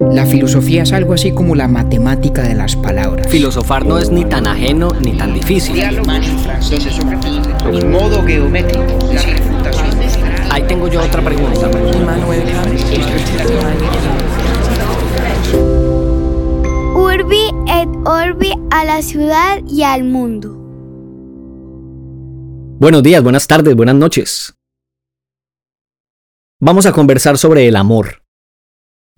La filosofía es algo así como la matemática de las palabras. Filosofar no es ni tan ajeno ni tan difícil. En modo geométrico. Ahí tengo yo otra pregunta. Urbi et Orbi a la ciudad y al mundo. Buenos días, buenas tardes, buenas noches. Vamos a conversar sobre el amor.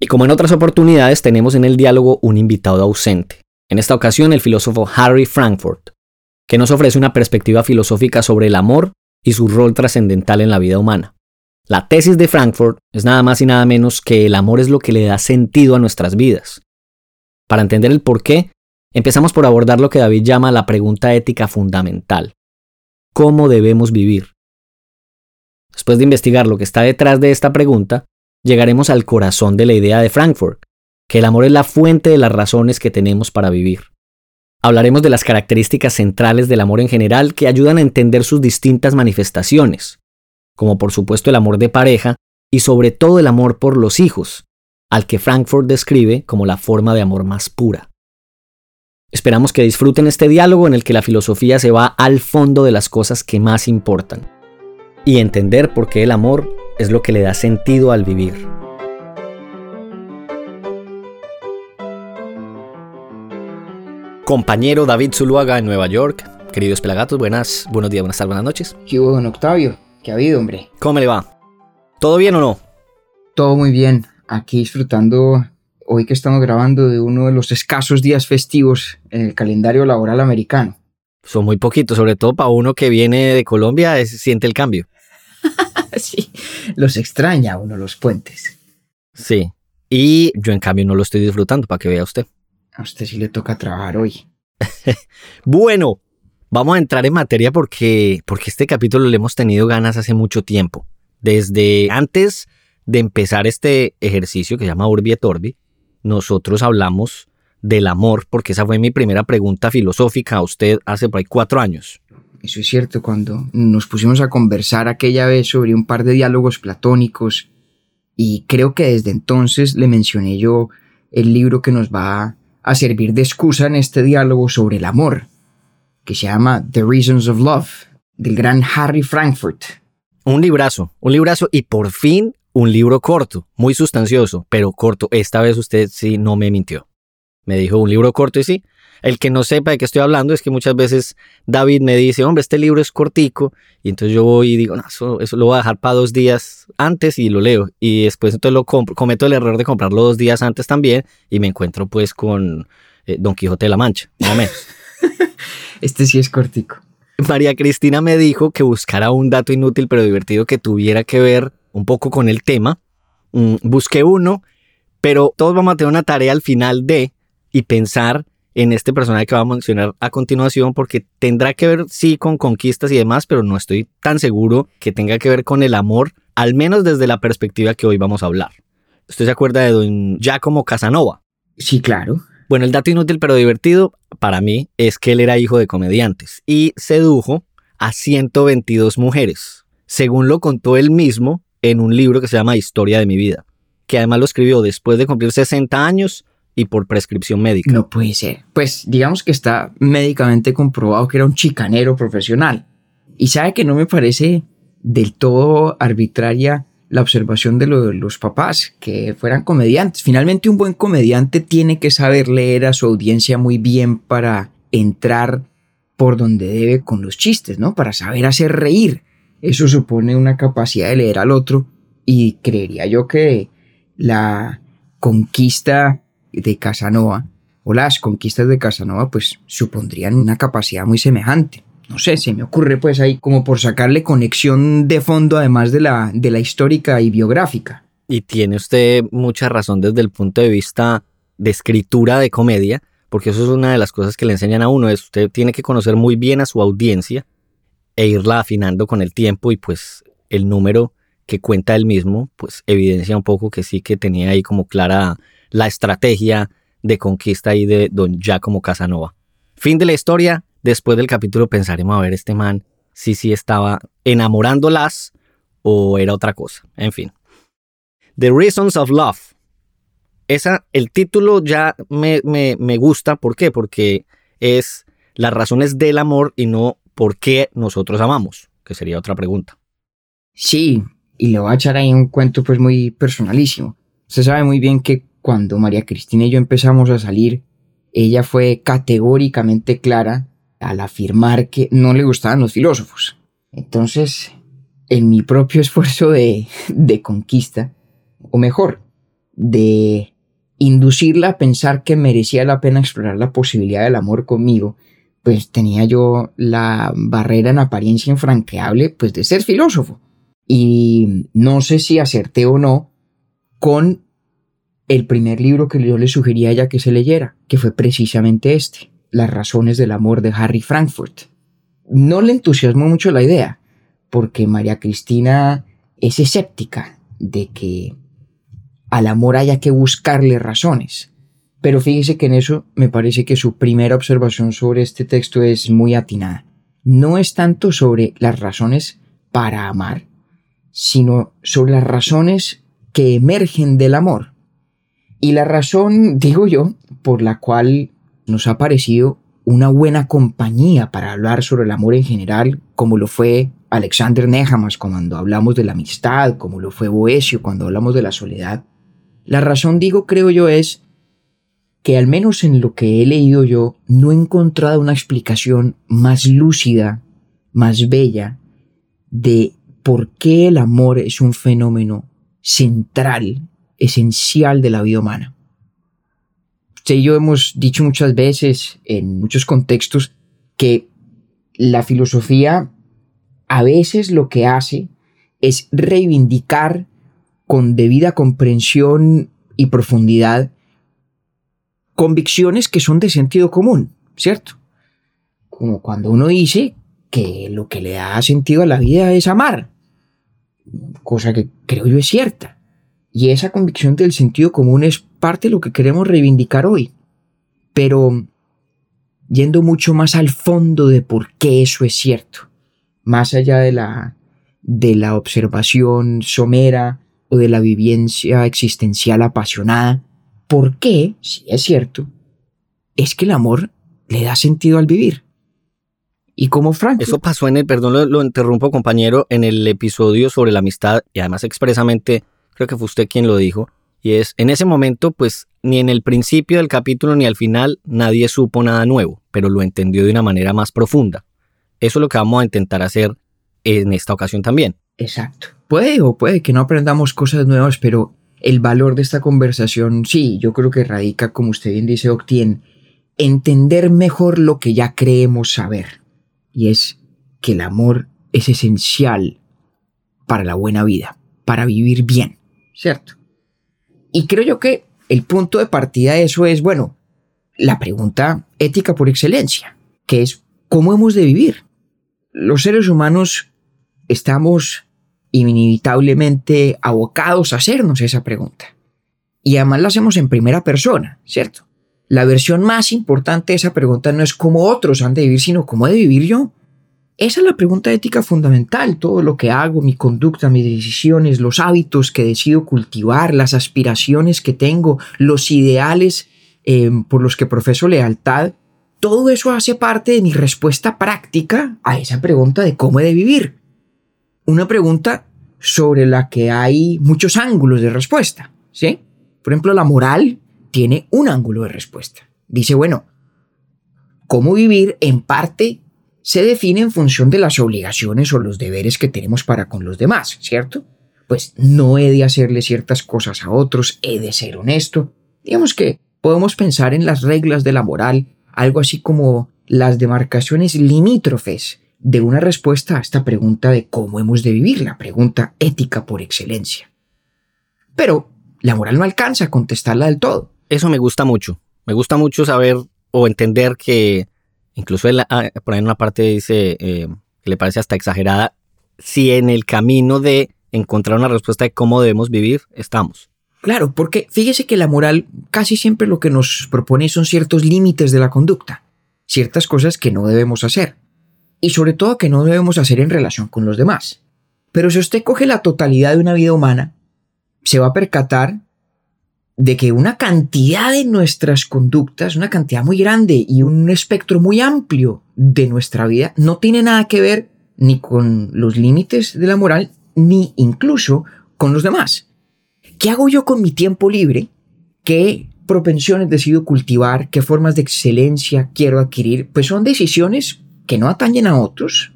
Y como en otras oportunidades tenemos en el diálogo un invitado ausente. En esta ocasión el filósofo Harry Frankfurt, que nos ofrece una perspectiva filosófica sobre el amor y su rol trascendental en la vida humana. La tesis de Frankfurt es nada más y nada menos que el amor es lo que le da sentido a nuestras vidas. Para entender el por qué, empezamos por abordar lo que David llama la pregunta ética fundamental. ¿Cómo debemos vivir? Después de investigar lo que está detrás de esta pregunta, llegaremos al corazón de la idea de Frankfurt, que el amor es la fuente de las razones que tenemos para vivir. Hablaremos de las características centrales del amor en general que ayudan a entender sus distintas manifestaciones, como por supuesto el amor de pareja y sobre todo el amor por los hijos, al que Frankfurt describe como la forma de amor más pura. Esperamos que disfruten este diálogo en el que la filosofía se va al fondo de las cosas que más importan y entender por qué el amor es lo que le da sentido al vivir. Compañero David Zuluaga en Nueva York. Queridos pelagatos, buenas, buenos días, buenas tardes, buenas noches. ¿Qué hubo, don Octavio? ¿Qué ha habido, hombre? ¿Cómo le va? ¿Todo bien o no? Todo muy bien. Aquí disfrutando, hoy que estamos grabando, de uno de los escasos días festivos en el calendario laboral americano. Son muy poquitos, sobre todo para uno que viene de Colombia, es- siente el cambio. sí, los extraña uno los puentes. Sí. Y yo en cambio no lo estoy disfrutando, para que vea usted. A usted sí le toca trabajar hoy. Bueno, vamos a entrar en materia porque, porque este capítulo le hemos tenido ganas hace mucho tiempo. Desde antes de empezar este ejercicio que se llama Urbi et Orbi, nosotros hablamos del amor, porque esa fue mi primera pregunta filosófica a usted hace por ahí cuatro años. Eso es cierto, cuando nos pusimos a conversar aquella vez sobre un par de diálogos platónicos, y creo que desde entonces le mencioné yo el libro que nos va a servir de excusa en este diálogo sobre el amor, que se llama The Reasons of Love, del gran Harry Frankfurt. Un librazo, un librazo y por fin un libro corto, muy sustancioso, pero corto. Esta vez usted sí no me mintió. Me dijo un libro corto y sí. El que no sepa de qué estoy hablando es que muchas veces David me dice, hombre, este libro es cortico. Y entonces yo voy y digo, no, eso, eso lo voy a dejar para dos días antes y lo leo. Y después entonces lo compro, cometo el error de comprarlo dos días antes también y me encuentro pues con eh, Don Quijote de la Mancha, más o menos. Este sí es cortico. María Cristina me dijo que buscara un dato inútil pero divertido que tuviera que ver un poco con el tema. Mm, busqué uno, pero todos vamos a tener una tarea al final de y pensar en este personaje que vamos a mencionar a continuación porque tendrá que ver sí con conquistas y demás, pero no estoy tan seguro que tenga que ver con el amor, al menos desde la perspectiva que hoy vamos a hablar. ¿Usted se acuerda de don Giacomo Casanova? Sí, claro. Bueno, el dato inútil pero divertido para mí es que él era hijo de comediantes y sedujo a 122 mujeres, según lo contó él mismo en un libro que se llama Historia de mi vida, que además lo escribió después de cumplir 60 años y por prescripción médica. No puede ser. Pues digamos que está médicamente comprobado que era un chicanero profesional. Y sabe que no me parece del todo arbitraria la observación de, lo de los papás, que fueran comediantes. Finalmente un buen comediante tiene que saber leer a su audiencia muy bien para entrar por donde debe con los chistes, ¿no? Para saber hacer reír. Eso supone una capacidad de leer al otro y creería yo que la conquista de Casanova o las conquistas de Casanova pues supondrían una capacidad muy semejante. No sé, se me ocurre pues ahí como por sacarle conexión de fondo además de la, de la histórica y biográfica. Y tiene usted mucha razón desde el punto de vista de escritura de comedia, porque eso es una de las cosas que le enseñan a uno, es usted tiene que conocer muy bien a su audiencia e irla afinando con el tiempo y pues el número que cuenta él mismo, pues evidencia un poco que sí que tenía ahí como clara la estrategia de conquista ahí de don Giacomo Casanova. Fin de la historia, después del capítulo pensaremos a ver este man si sí estaba enamorándolas o era otra cosa, en fin. The Reasons of Love. esa, el título ya me, me, me gusta. ¿Por qué? Porque es las razones del amor y no por qué nosotros amamos, que sería otra pregunta. Sí, y le voy a echar ahí un cuento pues muy personalísimo. Usted sabe muy bien que cuando María Cristina y yo empezamos a salir, ella fue categóricamente clara al afirmar que no le gustaban los filósofos. Entonces, en mi propio esfuerzo de, de conquista, o mejor, de inducirla a pensar que merecía la pena explorar la posibilidad del amor conmigo, pues tenía yo la barrera en apariencia infranqueable pues de ser filósofo. Y no sé si acerté o no con el primer libro que yo le sugería a ella que se leyera, que fue precisamente este, Las razones del amor de Harry Frankfurt. No le entusiasmó mucho la idea, porque María Cristina es escéptica de que al amor haya que buscarle razones. Pero fíjese que en eso me parece que su primera observación sobre este texto es muy atinada. No es tanto sobre las razones para amar, sino sobre las razones que emergen del amor. Y la razón, digo yo, por la cual nos ha parecido una buena compañía para hablar sobre el amor en general, como lo fue Alexander Nehamas cuando hablamos de la amistad, como lo fue Boesio cuando hablamos de la soledad, la razón, digo, creo yo, es que al menos en lo que he leído yo, no he encontrado una explicación más lúcida, más bella, de por qué el amor es un fenómeno central, esencial de la vida humana. Usted y yo hemos dicho muchas veces, en muchos contextos, que la filosofía a veces lo que hace es reivindicar con debida comprensión y profundidad convicciones que son de sentido común, ¿cierto? Como cuando uno dice que lo que le da sentido a la vida es amar, cosa que creo yo es cierta. Y esa convicción del sentido común es parte de lo que queremos reivindicar hoy. Pero yendo mucho más al fondo de por qué eso es cierto, más allá de la, de la observación somera o de la vivencia existencial apasionada. ¿Por qué, si es cierto, es que el amor le da sentido al vivir? Y como Frank. Eso pasó en el, perdón, lo, interrumpo, compañero, en el episodio sobre la amistad, y además expresamente, creo que fue usted quien lo dijo, y es, en ese momento, pues, ni en el principio del capítulo ni al final nadie supo nada nuevo, pero lo entendió de una manera más profunda. Eso es lo que vamos a intentar hacer en esta ocasión también. Exacto. Puede o puede que no aprendamos cosas nuevas, pero el valor de esta conversación, sí, yo creo que radica, como usted bien dice, Octi, en entender mejor lo que ya creemos saber. Y es que el amor es esencial para la buena vida, para vivir bien, ¿cierto? Y creo yo que el punto de partida de eso es, bueno, la pregunta ética por excelencia, que es, ¿cómo hemos de vivir? Los seres humanos estamos inevitablemente abocados a hacernos esa pregunta. Y además la hacemos en primera persona, ¿cierto? La versión más importante de esa pregunta no es cómo otros han de vivir, sino cómo he de vivir yo. Esa es la pregunta ética fundamental. Todo lo que hago, mi conducta, mis decisiones, los hábitos que decido cultivar, las aspiraciones que tengo, los ideales eh, por los que profeso lealtad, todo eso hace parte de mi respuesta práctica a esa pregunta de cómo he de vivir una pregunta sobre la que hay muchos ángulos de respuesta, ¿sí? Por ejemplo, la moral tiene un ángulo de respuesta. Dice, bueno, cómo vivir en parte se define en función de las obligaciones o los deberes que tenemos para con los demás, ¿cierto? Pues no he de hacerle ciertas cosas a otros, he de ser honesto. Digamos que podemos pensar en las reglas de la moral, algo así como las demarcaciones limítrofes de una respuesta a esta pregunta de cómo hemos de vivir, la pregunta ética por excelencia. Pero la moral no alcanza a contestarla del todo. Eso me gusta mucho. Me gusta mucho saber o entender que incluso ah, por ahí en una parte dice eh, que le parece hasta exagerada, si en el camino de encontrar una respuesta de cómo debemos vivir estamos. Claro, porque fíjese que la moral casi siempre lo que nos propone son ciertos límites de la conducta, ciertas cosas que no debemos hacer y sobre todo que no debemos hacer en relación con los demás. Pero si usted coge la totalidad de una vida humana, se va a percatar de que una cantidad de nuestras conductas, una cantidad muy grande y un espectro muy amplio de nuestra vida no tiene nada que ver ni con los límites de la moral, ni incluso con los demás. ¿Qué hago yo con mi tiempo libre? ¿Qué propensiones decido cultivar? ¿Qué formas de excelencia quiero adquirir? Pues son decisiones que no atañen a otros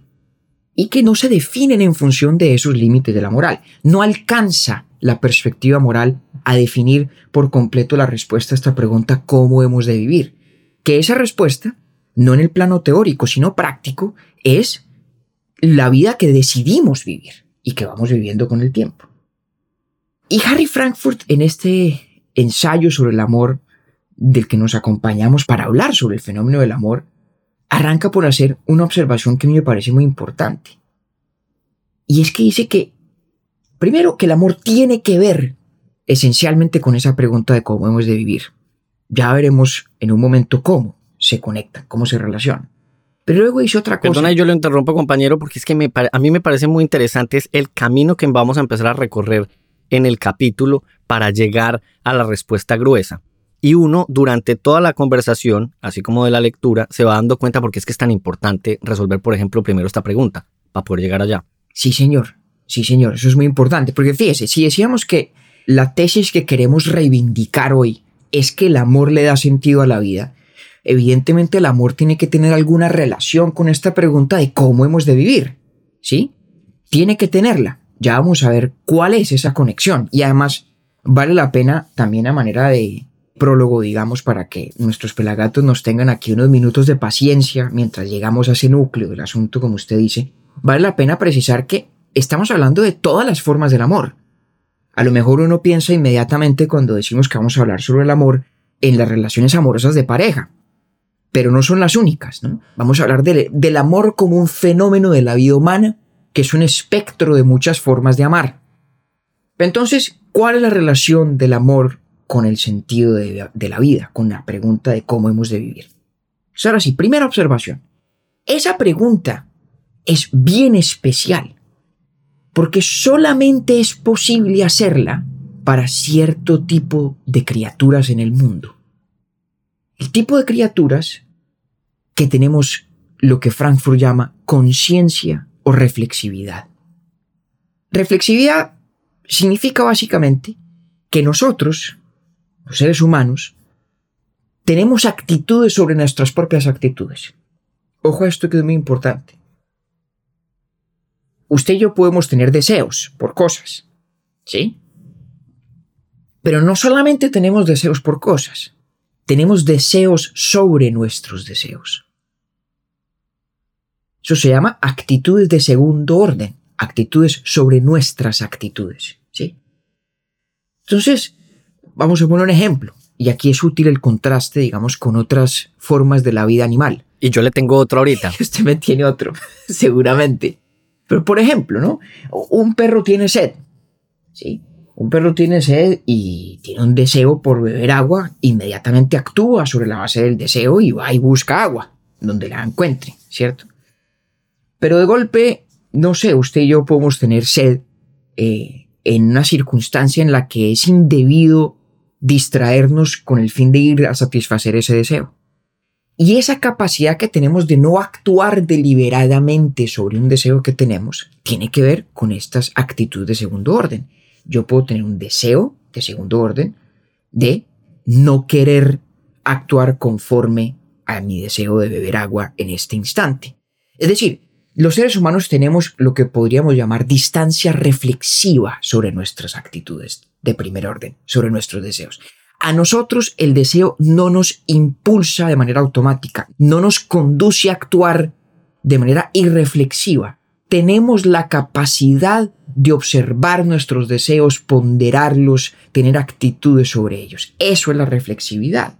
y que no se definen en función de esos límites de la moral. No alcanza la perspectiva moral a definir por completo la respuesta a esta pregunta ¿cómo hemos de vivir? Que esa respuesta, no en el plano teórico, sino práctico, es la vida que decidimos vivir y que vamos viviendo con el tiempo. Y Harry Frankfurt en este ensayo sobre el amor del que nos acompañamos para hablar sobre el fenómeno del amor, arranca por hacer una observación que a mí me parece muy importante. Y es que dice que, primero, que el amor tiene que ver esencialmente con esa pregunta de cómo hemos de vivir. Ya veremos en un momento cómo se conectan, cómo se relacionan. Pero luego hice otra cosa. Perdona, yo lo interrumpo, compañero, porque es que me, a mí me parece muy interesante es el camino que vamos a empezar a recorrer en el capítulo para llegar a la respuesta gruesa. Y uno, durante toda la conversación, así como de la lectura, se va dando cuenta porque es que es tan importante resolver, por ejemplo, primero esta pregunta, para poder llegar allá. Sí, señor. Sí, señor. Eso es muy importante. Porque fíjese, si decíamos que la tesis que queremos reivindicar hoy es que el amor le da sentido a la vida, evidentemente el amor tiene que tener alguna relación con esta pregunta de cómo hemos de vivir. ¿Sí? Tiene que tenerla. Ya vamos a ver cuál es esa conexión. Y además vale la pena también a manera de prólogo, digamos, para que nuestros pelagatos nos tengan aquí unos minutos de paciencia mientras llegamos a ese núcleo del asunto, como usted dice. Vale la pena precisar que estamos hablando de todas las formas del amor. A lo mejor uno piensa inmediatamente cuando decimos que vamos a hablar sobre el amor en las relaciones amorosas de pareja, pero no son las únicas. Vamos a hablar del amor como un fenómeno de la vida humana, que es un espectro de muchas formas de amar. Entonces, ¿cuál es la relación del amor con el sentido de, de la vida, con la pregunta de cómo hemos de vivir? Pues ahora sí, primera observación. Esa pregunta es bien especial, porque solamente es posible hacerla para cierto tipo de criaturas en el mundo. El tipo de criaturas que tenemos lo que Frankfurt llama conciencia o reflexividad. Reflexividad significa básicamente que nosotros, los seres humanos, tenemos actitudes sobre nuestras propias actitudes. Ojo a esto que es muy importante. Usted y yo podemos tener deseos por cosas, ¿sí? Pero no solamente tenemos deseos por cosas, tenemos deseos sobre nuestros deseos. Eso se llama actitudes de segundo orden, actitudes sobre nuestras actitudes. ¿sí? Entonces, vamos a poner un ejemplo. Y aquí es útil el contraste, digamos, con otras formas de la vida animal. Y yo le tengo otro ahorita. Usted me tiene otro, seguramente. Pero, por ejemplo, ¿no? Un perro tiene sed. ¿Sí? Un perro tiene sed y tiene un deseo por beber agua, inmediatamente actúa sobre la base del deseo y va y busca agua, donde la encuentre, ¿cierto? Pero de golpe, no sé, usted y yo podemos tener sed eh, en una circunstancia en la que es indebido distraernos con el fin de ir a satisfacer ese deseo. Y esa capacidad que tenemos de no actuar deliberadamente sobre un deseo que tenemos tiene que ver con estas actitudes de segundo orden. Yo puedo tener un deseo de segundo orden de no querer actuar conforme a mi deseo de beber agua en este instante. Es decir, los seres humanos tenemos lo que podríamos llamar distancia reflexiva sobre nuestras actitudes de primer orden, sobre nuestros deseos. A nosotros el deseo no nos impulsa de manera automática, no nos conduce a actuar de manera irreflexiva. Tenemos la capacidad de observar nuestros deseos, ponderarlos, tener actitudes sobre ellos. Eso es la reflexividad.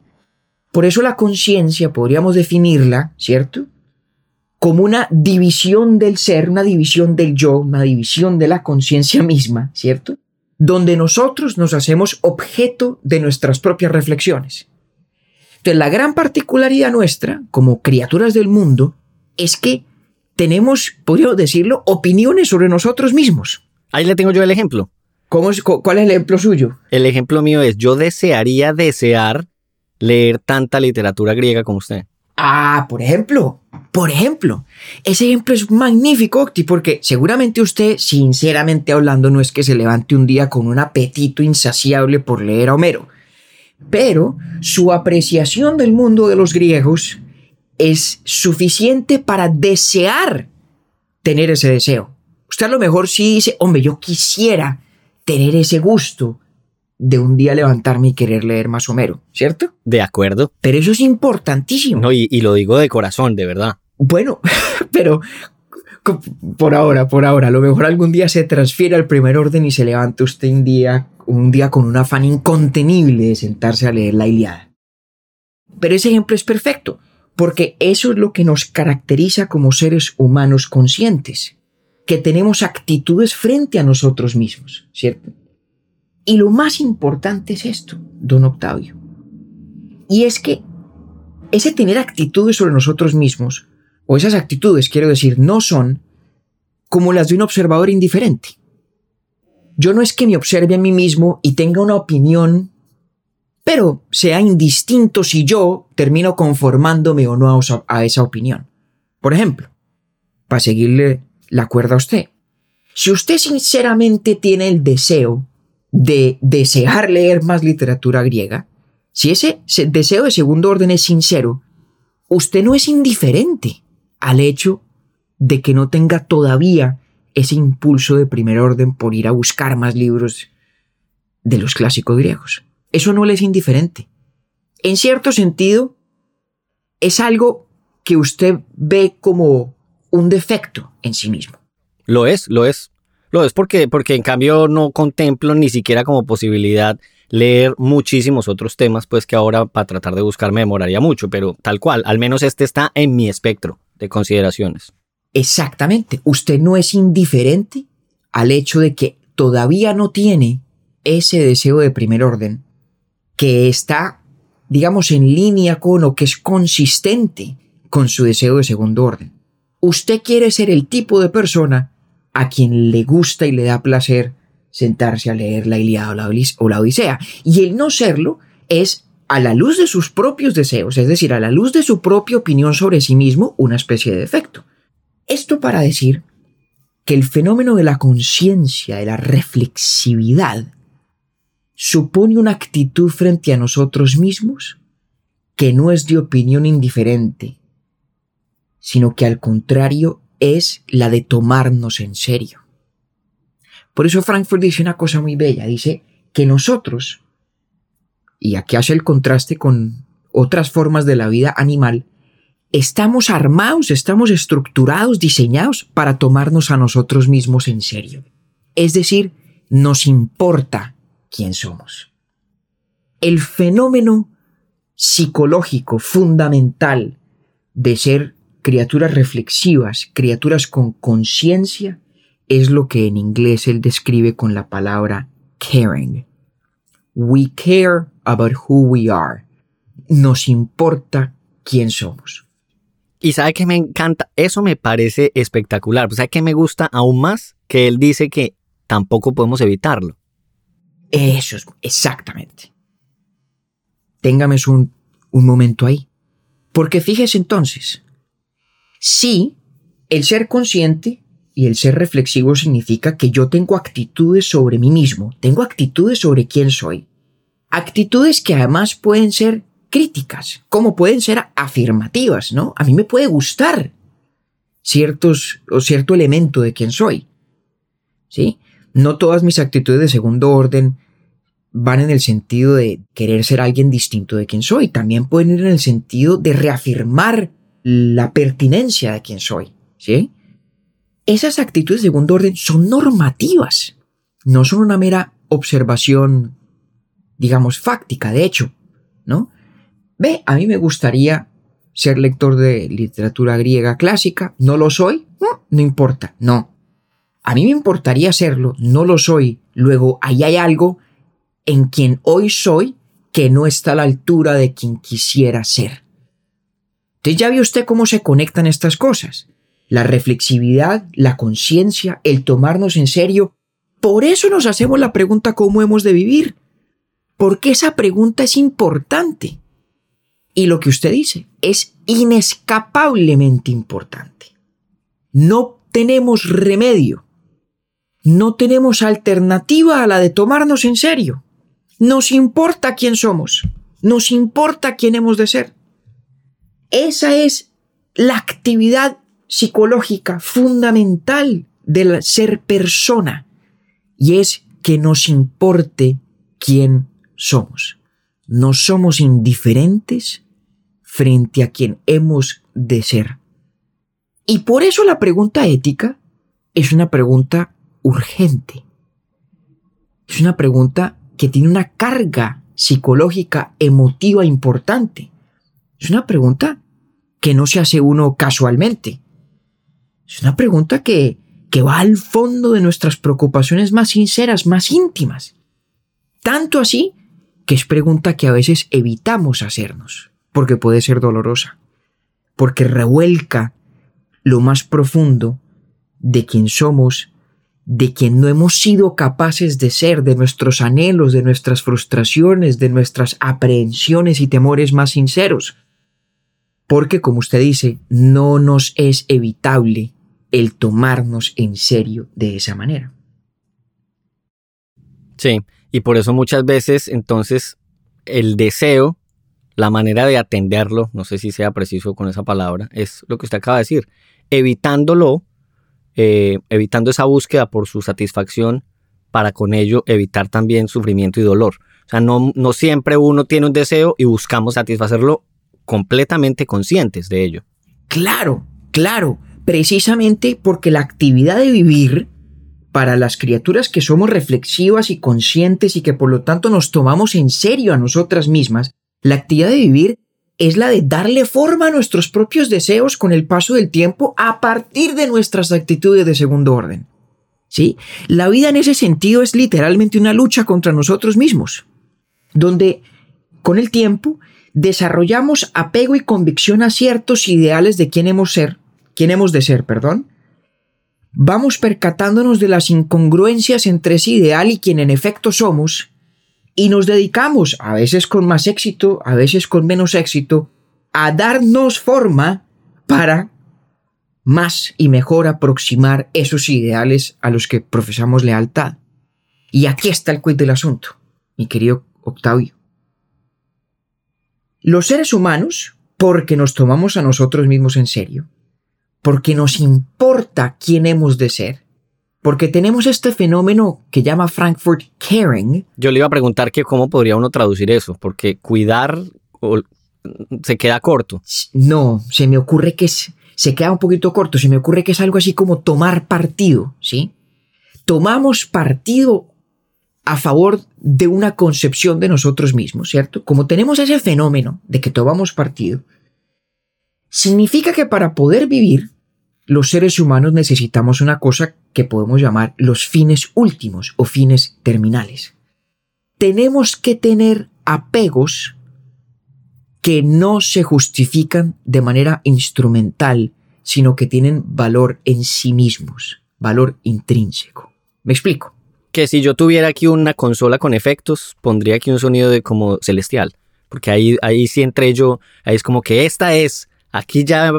Por eso la conciencia podríamos definirla, ¿cierto? como una división del ser, una división del yo, una división de la conciencia misma, ¿cierto? Donde nosotros nos hacemos objeto de nuestras propias reflexiones. Entonces, la gran particularidad nuestra, como criaturas del mundo, es que tenemos, podríamos decirlo, opiniones sobre nosotros mismos. Ahí le tengo yo el ejemplo. ¿Cómo es, cu- ¿Cuál es el ejemplo suyo? El ejemplo mío es, yo desearía desear leer tanta literatura griega como usted. Ah, por ejemplo, por ejemplo, ese ejemplo es magnífico, Octi, porque seguramente usted, sinceramente hablando, no es que se levante un día con un apetito insaciable por leer a Homero, pero su apreciación del mundo de los griegos es suficiente para desear tener ese deseo. Usted a lo mejor sí dice, hombre, yo quisiera tener ese gusto de un día levantarme y querer leer más Homero, ¿cierto? De acuerdo. Pero eso es importantísimo. No, y, y lo digo de corazón, de verdad. Bueno, pero por ahora, por ahora, a lo mejor algún día se transfiere al primer orden y se levanta usted un día, un día con un afán incontenible de sentarse a leer la Iliada. Pero ese ejemplo es perfecto, porque eso es lo que nos caracteriza como seres humanos conscientes, que tenemos actitudes frente a nosotros mismos, ¿cierto? Y lo más importante es esto, don Octavio. Y es que ese tener actitudes sobre nosotros mismos, o esas actitudes, quiero decir, no son como las de un observador indiferente. Yo no es que me observe a mí mismo y tenga una opinión, pero sea indistinto si yo termino conformándome o no a esa- opinión. Por ejemplo, para seguirle la cuerda a usted, si usted sinceramente tiene el deseo de desear leer más literatura griega, si ese se- deseo de segundo orden es sincero, usted no es indiferente al hecho de que no tenga todavía ese impulso de primer orden por ir a buscar más libros de los clásicos griegos. Eso no le es indiferente. En cierto sentido, es algo que usted ve como un defecto en sí mismo. Lo es, lo es. Lo es porque, porque en cambio no contemplo ni siquiera como posibilidad leer muchísimos otros temas, pues que ahora para tratar de buscar me demoraría mucho, pero tal cual, al menos este está en mi espectro de consideraciones. Exactamente. Usted no es indiferente al hecho de que todavía no tiene ese deseo de primer orden que está, digamos, en línea con o que es consistente con su deseo de segundo orden. Usted quiere ser el tipo de persona a quien le gusta y le da placer sentarse a leer la Iliada o la Odis- o la Odisea. Y el no serlo es a la luz de sus propios deseos, es decir, a la luz de su propia opinión sobre sí mismo, una especie de defecto. Esto para decir que el fenómeno de la conciencia, de la reflexividad, supone una actitud frente a nosotros mismos que no es de opinión indiferente, sino que al contrario es la de tomarnos en serio. Por eso Frankfurt dice una cosa muy bella, dice que nosotros, y aquí hace el contraste con otras formas de la vida animal, estamos armados, estamos estructurados, diseñados para tomarnos a nosotros mismos en serio. Es decir, nos importa quién somos. El fenómeno psicológico fundamental de ser criaturas reflexivas, criaturas con conciencia, es lo que en inglés él describe con la palabra caring. We care about who we are. Nos importa quién somos. Y sabe que me encanta, eso me parece espectacular. Pues sabe que me gusta aún más que él dice que tampoco podemos evitarlo. Eso es exactamente. Téngame un, un momento ahí. Porque fíjese entonces, si el ser consciente y el ser reflexivo significa que yo tengo actitudes sobre mí mismo, tengo actitudes sobre quién soy. Actitudes que además pueden ser críticas, como pueden ser afirmativas, ¿no? A mí me puede gustar ciertos o cierto elemento de quién soy. ¿Sí? No todas mis actitudes de segundo orden van en el sentido de querer ser alguien distinto de quien soy, también pueden ir en el sentido de reafirmar la pertinencia de quien soy, ¿sí? Esas actitudes de segundo orden son normativas, no son una mera observación, digamos, fáctica, de hecho, ¿no? Ve, a mí me gustaría ser lector de literatura griega clásica, no lo soy, no, no importa, no. A mí me importaría serlo, no lo soy, luego ahí hay algo en quien hoy soy que no está a la altura de quien quisiera ser. Entonces ya vio usted cómo se conectan estas cosas. La reflexividad, la conciencia, el tomarnos en serio Por eso nos hacemos la pregunta cómo hemos de vivir. Porque esa pregunta es importante. Y lo que usted dice es inescapablemente importante. No tenemos remedio. No tenemos alternativa a la de tomarnos en serio. Nos importa quién somos. Nos importa quién hemos de ser. Esa es la actividad psicológica fundamental del ser persona. Y es que nos importe quién somos. No somos indiferentes frente a quien hemos de ser. Y por eso la pregunta ética es una pregunta urgente. Es una pregunta que tiene una carga psicológica, emotiva importante. Es una pregunta que no se hace uno casualmente. Es una pregunta que, que va al fondo de nuestras preocupaciones más sinceras, más íntimas. Tanto así que es pregunta que a veces evitamos hacernos, porque puede ser dolorosa, porque revuelca lo más profundo de quien somos, de quien no hemos sido capaces de ser, de nuestros anhelos, de nuestras frustraciones, de nuestras aprehensiones y temores más sinceros. Porque, como usted dice, no nos es evitable el tomarnos en serio de esa manera. Sí, y por eso muchas veces entonces el deseo, la manera de atenderlo, no sé si sea preciso con esa palabra, es lo que usted acaba de decir, evitándolo, eh, evitando esa búsqueda por su satisfacción para con ello evitar también sufrimiento y dolor. O sea, no, no siempre uno tiene un deseo y buscamos satisfacerlo completamente conscientes de ello. Claro, claro, precisamente porque la actividad de vivir para las criaturas que somos reflexivas y conscientes y que por lo tanto nos tomamos en serio a nosotras mismas, la actividad de vivir es la de darle forma a nuestros propios deseos con el paso del tiempo a partir de nuestras actitudes de segundo orden. ¿Sí? La vida en ese sentido es literalmente una lucha contra nosotros mismos, donde con el tiempo desarrollamos apego y convicción a ciertos ideales de quién hemos ser, quién hemos de ser, perdón, vamos percatándonos de las incongruencias entre ese ideal y quien en efecto somos, y nos dedicamos, a veces con más éxito, a veces con menos éxito, a darnos forma para más y mejor aproximar esos ideales a los que profesamos lealtad. Y aquí está el quid del asunto, mi querido Octavio. Los seres humanos, porque nos tomamos a nosotros mismos en serio, porque nos importa quién hemos de ser, porque tenemos este fenómeno que llama Frankfurt caring. Yo le iba a preguntar que cómo podría uno traducir eso, porque cuidar se queda corto. No, se me ocurre que es, se queda un poquito corto, se me ocurre que es algo así como tomar partido, ¿sí? Tomamos partido a favor de una concepción de nosotros mismos, ¿cierto? Como tenemos ese fenómeno de que tomamos partido, significa que para poder vivir los seres humanos necesitamos una cosa que podemos llamar los fines últimos o fines terminales. Tenemos que tener apegos que no se justifican de manera instrumental, sino que tienen valor en sí mismos, valor intrínseco. ¿Me explico? Que si yo tuviera aquí una consola con efectos, pondría aquí un sonido de como celestial, porque ahí, ahí sí entré yo, ahí es como que esta es, aquí ya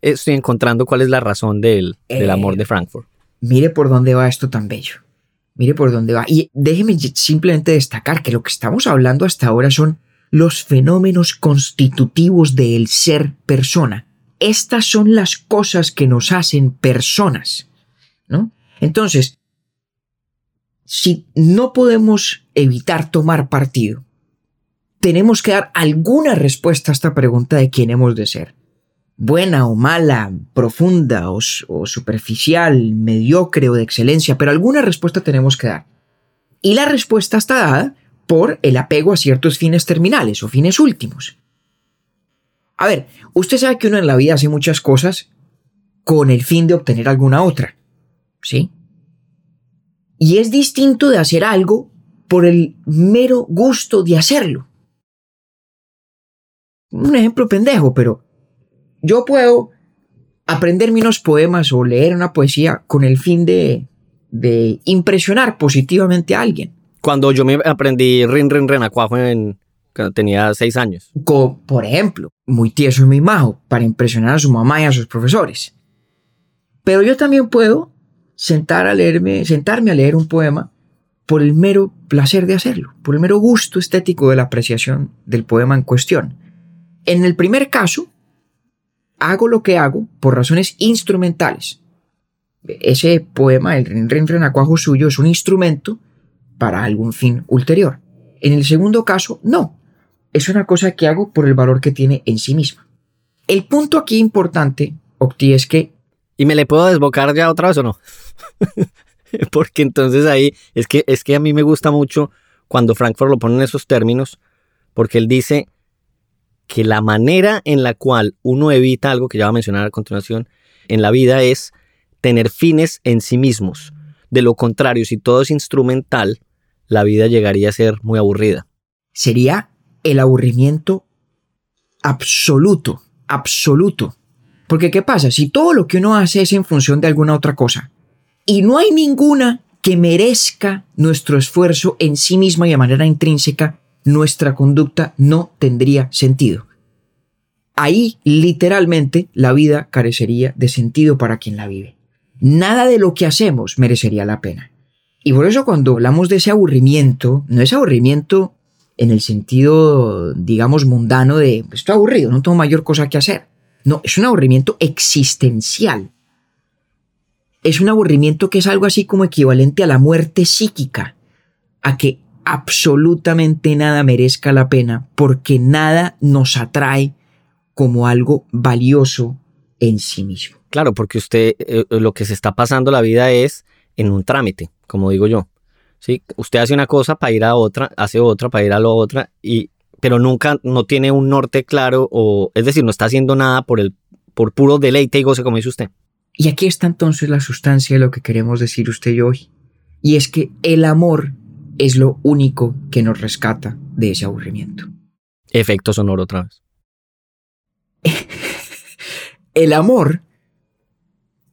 estoy encontrando cuál es la razón del, del amor de eh, Frankfurt. Mire por dónde va esto tan bello. Mire por dónde va. Y déjeme simplemente destacar que lo que estamos hablando hasta ahora son los fenómenos constitutivos del ser persona. Estas son las cosas que nos hacen personas. ¿no? Entonces, si no podemos evitar tomar partido, tenemos que dar alguna respuesta a esta pregunta de quién hemos de ser buena o mala, profunda o, superficial, mediocre o de excelencia, pero alguna respuesta tenemos que dar. Y la respuesta está dada por el apego a ciertos fines terminales o fines últimos. A ver, usted sabe que uno en la vida hace muchas cosas con el fin de obtener alguna otra, ¿sí? Y es distinto de hacer algo por el mero gusto de hacerlo. Un ejemplo pendejo, pero yo puedo aprenderme unos poemas o leer una poesía con el fin de, de impresionar positivamente a alguien. Cuando yo me aprendí rin, rin, renacuajo en, cuando tenía seis años. Como, por ejemplo, muy tieso y muy majo para impresionar a su mamá y a sus profesores. Pero yo también puedo sentar a leerme, sentarme a leer un poema por el mero placer de hacerlo, por el mero gusto estético de la apreciación del poema en cuestión. En el primer caso, hago lo que hago por razones instrumentales. Ese poema, el Ren Renacuajo suyo, es un instrumento para algún fin ulterior. En el segundo caso, no. Es una cosa que hago por el valor que tiene en sí misma. El punto aquí importante, Octi, es que... ¿Y me le puedo desbocar ya otra vez o no? Porque entonces ahí es que, es que a mí me gusta mucho cuando Frankfurt lo pone en esos términos, porque él dice que la manera en la cual uno evita algo que ya va a mencionar a continuación en la vida es tener fines en sí mismos. De lo contrario, si todo es instrumental, la vida llegaría a ser muy aburrida. Sería el aburrimiento absoluto, absoluto. Porque ¿qué pasa? Si todo lo que uno hace es en función de alguna otra cosa y no hay ninguna que merezca nuestro esfuerzo en sí misma y de manera intrínseca, nuestra conducta no tendría sentido. Ahí, literalmente, la vida carecería de sentido para quien la vive. Nada de lo que hacemos merecería la pena. Y por eso cuando hablamos de ese aburrimiento, no es aburrimiento en el sentido, digamos, mundano de estoy aburrido, no tengo mayor cosa que hacer. No, es un aburrimiento existencial. Es un aburrimiento que es algo así como equivalente a la muerte psíquica, a que absolutamente nada merezca la pena porque nada nos atrae como algo valioso en sí mismo. Claro, porque usted eh, lo que se está pasando la vida es en un trámite, como digo yo. ¿sí? Usted hace una cosa para ir a otra, hace otra para ir a la otra, y, pero nunca no tiene un norte claro, o es decir, no está haciendo nada por, el, por puro deleite y goce, como dice usted. Y aquí está entonces la sustancia de lo que queremos decir usted y hoy. Y es que el amor es lo único que nos rescata de ese aburrimiento. Efecto sonoro otra vez. el amor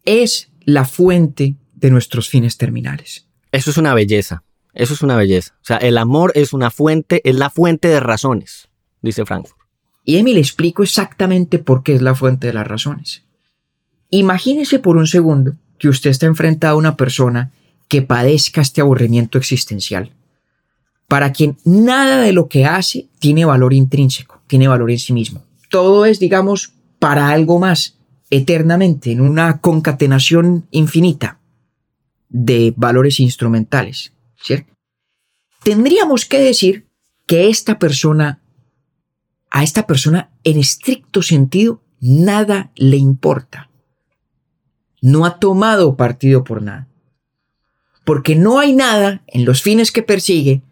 es la fuente de nuestros fines terminales. Eso es una belleza. Eso es una belleza. O sea, el amor es una fuente, es la fuente de razones, dice Frankfurt. Y Emil le explico exactamente por qué es la fuente de las razones. Imagínese por un segundo que usted está enfrentado a una persona que padezca este aburrimiento existencial, para quien nada de lo que hace tiene valor intrínseco, tiene valor en sí mismo. Todo es, digamos, para algo más, eternamente, en una concatenación infinita de valores instrumentales, ¿cierto? Tendríamos que decir que esta persona, a esta persona en estricto sentido, nada le importa. No ha tomado partido por nada. Porque no hay nada en los fines que persigue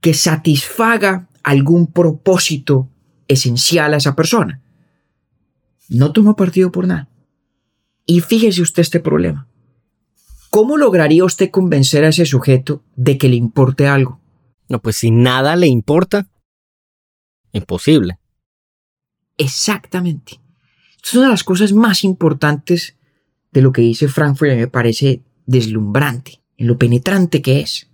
que satisfaga algún propósito esencial a esa persona. No toma partido por nada. Y fíjese usted este problema. ¿Cómo lograría usted convencer a ese sujeto de que le importe algo? No, pues si nada le importa, imposible. Exactamente. Es una de las cosas más importantes de lo que dice Frankfurt me parece deslumbrante, en lo penetrante que es.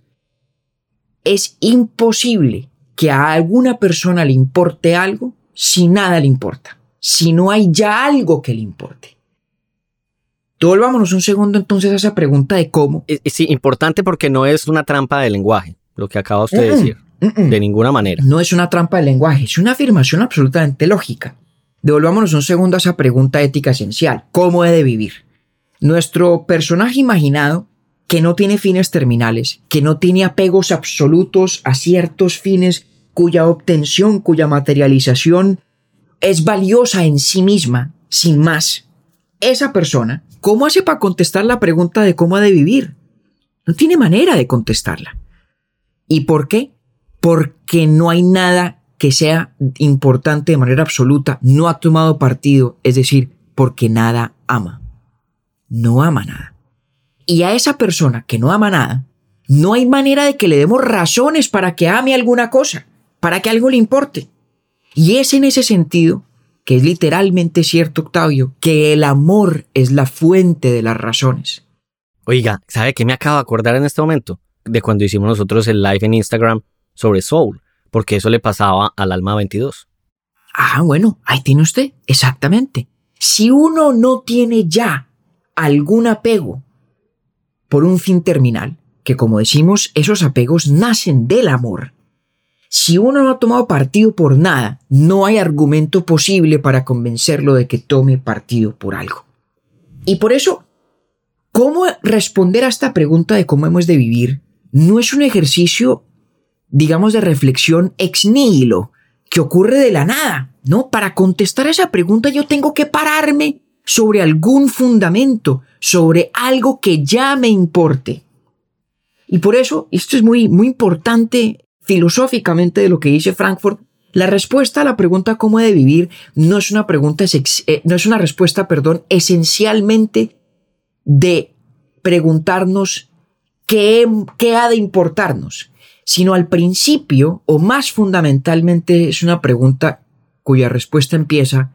Es imposible que a alguna persona le importe algo si nada le importa, si no hay ya algo que le importe. Volvámonos un segundo entonces a esa pregunta de cómo. Sí, importante porque no es una trampa de lenguaje, lo que acaba usted de decir. De ninguna manera. No es una trampa de lenguaje, es una afirmación absolutamente lógica. Devolvámonos un segundo a esa pregunta ética esencial. ¿Cómo he de vivir? Nuestro personaje imaginado, que no tiene fines terminales, que no tiene apegos absolutos a ciertos fines cuya obtención, cuya materialización es valiosa en sí misma, sin más, esa persona, ¿cómo hace para contestar la pregunta de cómo ha de vivir? No tiene manera de contestarla. ¿Y por qué? Porque no hay nada que sea importante de manera absoluta, no ha tomado partido, es decir, porque nada ama. No ama nada. Y a esa persona que no ama nada, no hay manera de que le demos razones para que ame alguna cosa, para que algo le importe. Y es en ese sentido que es literalmente cierto, Octavio, que el amor es la fuente de las razones. Oiga, ¿sabe qué me acabo de acordar en este momento? De cuando hicimos nosotros el live en Instagram sobre Soul, porque eso le pasaba al alma 22. Ah, bueno, ahí tiene usted, exactamente. Si uno no tiene ya algún apego por un fin terminal, que como decimos, esos apegos nacen del amor. Si uno no ha tomado partido por nada, no hay argumento posible para convencerlo de que tome partido por algo. Y por eso, ¿cómo responder a esta pregunta de cómo hemos de vivir? No es un ejercicio, digamos, de reflexión ex nihilo, que ocurre de la nada, ¿no? Para contestar esa pregunta yo tengo que pararme sobre algún fundamento, sobre algo que ya me importe. Y por eso, esto es muy, muy importante filosóficamente de lo que dice Frankfurt, la respuesta a la pregunta cómo de vivir no es una pregunta, eh, no es una respuesta, perdón, esencialmente de preguntarnos qué, qué ha de importarnos, sino al principio o más fundamentalmente es una pregunta cuya respuesta empieza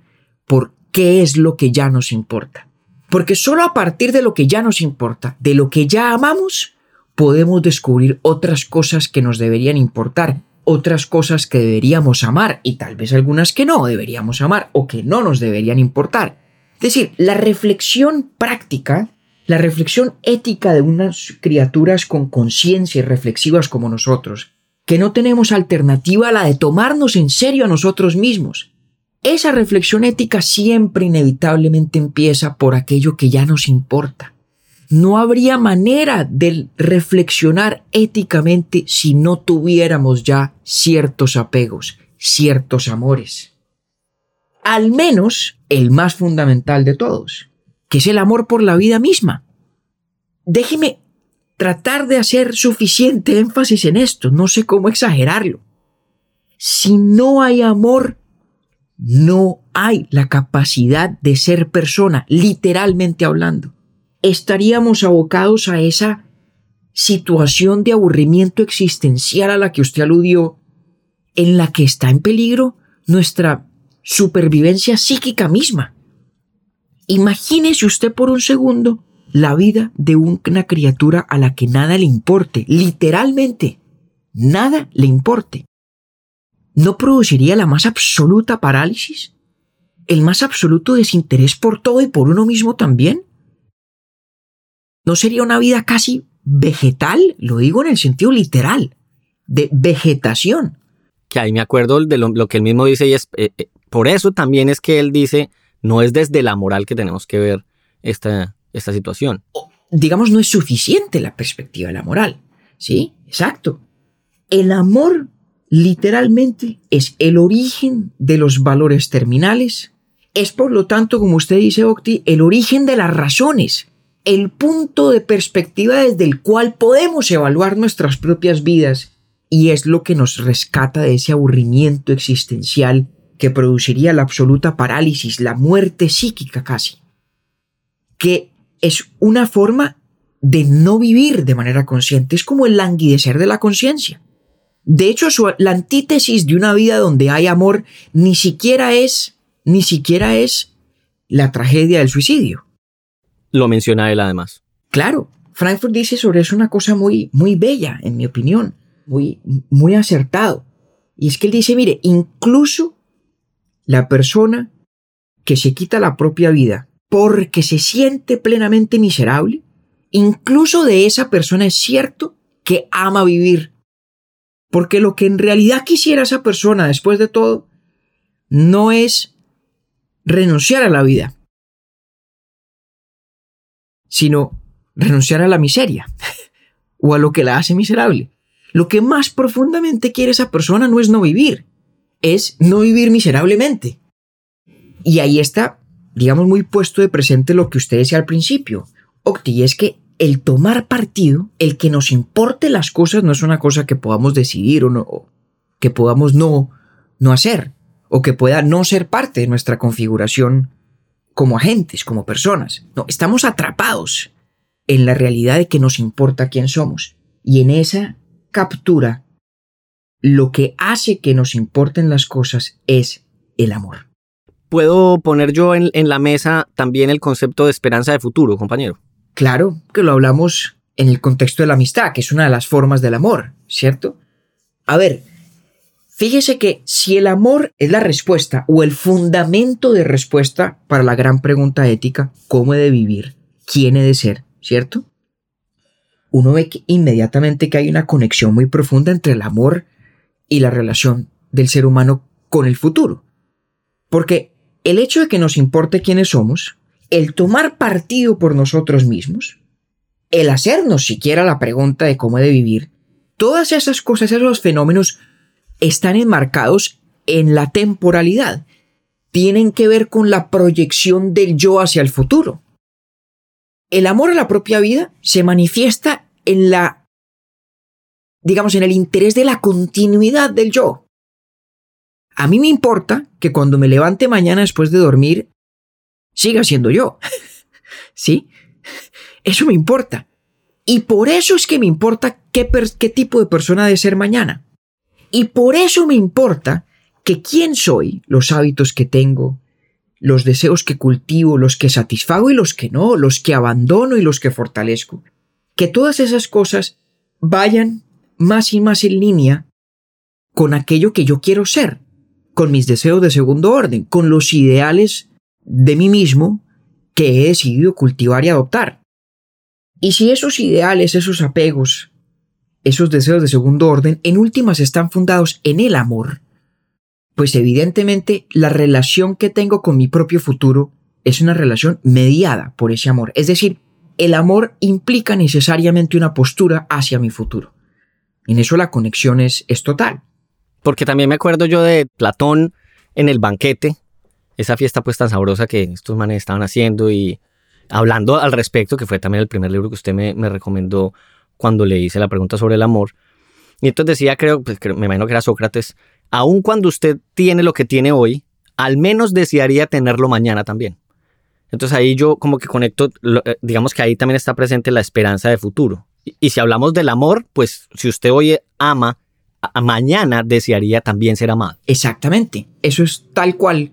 por qué es lo que ya nos importa. Porque solo a partir de lo que ya nos importa, de lo que ya amamos, podemos descubrir otras cosas que nos deberían importar, otras cosas que deberíamos amar y tal vez algunas que no deberíamos amar o que no nos deberían importar. Es decir, la reflexión práctica, la reflexión ética de unas criaturas con conciencia y reflexivas como nosotros, que no tenemos alternativa a la de tomarnos en serio a nosotros mismos. Esa reflexión ética siempre inevitablemente empieza por aquello que ya nos importa no habría manera de reflexionar éticamente si no tuviéramos ya ciertos apegos, ciertos amores. Al menos el más fundamental de todos, que es el amor por la vida misma. Déjeme tratar de hacer suficiente énfasis en esto, no sé cómo exagerarlo. Si no hay amor, no hay la capacidad de ser persona, literalmente hablando estaríamos abocados a esa situación de aburrimiento existencial a la que usted aludió, en la que está en peligro nuestra supervivencia psíquica misma. Imagínese usted por un segundo la vida de una criatura a la que nada le importe, literalmente, nada le importe. ¿No produciría la más absoluta parálisis? ¿El más absoluto desinterés por todo y por uno mismo también? ¿No sería una vida casi vegetal? Lo digo en el sentido literal, de vegetación. Que ahí me acuerdo de lo, que él mismo dice y es, eh, eh, por eso también es que él dice, no es desde la moral que tenemos que ver esta, esta situación. digamos, no es suficiente la perspectiva de la moral. ¿Sí? Exacto. El amor literalmente es el origen de los valores terminales. Es por lo tanto, como usted dice, Octi, el origen de las razones el punto de perspectiva desde el cual podemos evaluar nuestras propias vidas y es lo que nos rescata de ese aburrimiento existencial que produciría la absoluta parálisis, la muerte psíquica casi, que es una forma de no vivir de manera consciente, es como el languidecer de la conciencia. De hecho, la antítesis de una vida donde hay amor ni siquiera es, ni siquiera es la tragedia del suicidio lo menciona él además. Claro, Frankfurt dice sobre eso una cosa muy, muy bella, en mi opinión, muy, muy acertado. Y es que él dice, mire, incluso la persona que se quita la propia vida porque se siente plenamente miserable, incluso de esa persona es cierto que ama vivir. Porque lo que en realidad quisiera esa persona después de todo no es renunciar a la vida, sino renunciar a la miseria o a lo que la hace miserable. Lo que más profundamente quiere esa persona no es no vivir, es no vivir miserablemente. Y ahí está, digamos, muy puesto de presente lo que usted decía al principio, Octi, y es que el tomar partido, el que nos importe las cosas, no es una cosa que podamos decidir o, no, que podamos no, no hacer, o que pueda no ser parte de nuestra configuración como agentes, como personas. No, estamos atrapados en la realidad de que nos importa quién somos. Y en esa captura, lo que hace que nos importen las cosas es el amor. ¿Puedo poner yo en, la mesa también el concepto de esperanza de futuro, compañero? Claro que lo hablamos en el contexto de la amistad, que es una de las formas del amor, ¿cierto? A ver, fíjese que si el amor es la respuesta o el fundamento de respuesta para la gran pregunta ética, ¿cómo he de vivir? ¿Quién he de ser? ¿Cierto? Uno ve inmediatamente que hay una conexión muy profunda entre el amor y la relación del ser humano con el futuro. Porque el hecho de que nos importe quiénes somos, el tomar partido por nosotros mismos, el hacernos siquiera la pregunta de cómo he de vivir, todas esas cosas, esos fenómenos están enmarcados en la temporalidad. Tienen que ver con la proyección del yo hacia el futuro. El amor a la propia vida se manifiesta en la, digamos, en el interés de la continuidad del yo. A mí me importa que cuando me levante mañana después de dormir, siga siendo yo. ¿Sí? Eso me importa. Y por eso es que me importa qué, tipo de persona de ser mañana. Y por eso me importa que quién soy, los hábitos que tengo, los deseos que cultivo, los que satisfago y los que no, los que abandono y los que fortalezco. Que todas esas cosas vayan más y más en línea con aquello que yo quiero ser, con mis deseos de segundo orden, con los ideales de mí mismo que he decidido cultivar y adoptar. Y si esos ideales, esos apegos, esos deseos de segundo orden, en últimas están fundados en el amor, pues evidentemente la relación que tengo con mi propio futuro es una relación mediada por ese amor. Es decir, el amor implica necesariamente una postura hacia mi futuro. En eso la conexión es, es total. Porque también me acuerdo yo de Platón en el banquete, esa fiesta pues tan sabrosa que estos manes estaban haciendo y hablando al respecto, que fue también el primer libro que usted me, recomendó cuando le hice la pregunta sobre el amor. Y entonces decía, creo, pues, me imagino que era Sócrates, aun cuando usted tiene lo que tiene hoy, al menos desearía tenerlo mañana también. Entonces ahí yo como que conecto, eh, digamos que ahí también está presente la esperanza de futuro. Y, si hablamos del amor, pues si usted hoy ama, mañana desearía también ser amado. Exactamente, eso es tal cual.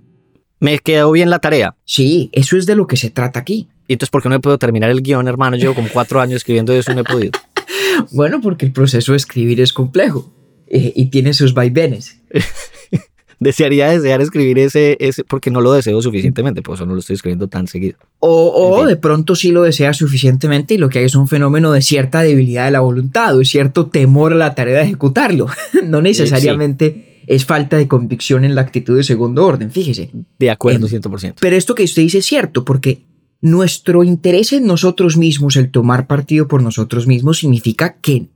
¿Me quedó bien la tarea? Sí, eso es de lo que se trata aquí. ¿Y entonces por qué no he podido terminar el guion, hermano? Llevo como cuatro años escribiendo eso y no he podido. bueno, porque el proceso de escribir es complejo eh, y tiene sus vaivenes. Desearía desear escribir ese, ese, porque no lo deseo suficientemente, por eso no lo estoy escribiendo tan seguido. O, de pronto sí lo desea suficientemente y lo que hay es un fenómeno de cierta debilidad de la voluntad o cierto temor a la tarea de ejecutarlo. no necesariamente es falta de convicción en la actitud de segundo orden, fíjese. De acuerdo, 100%. Em, pero esto que usted dice es cierto, porque nuestro interés en nosotros mismos, el tomar partido por nosotros mismos, significa que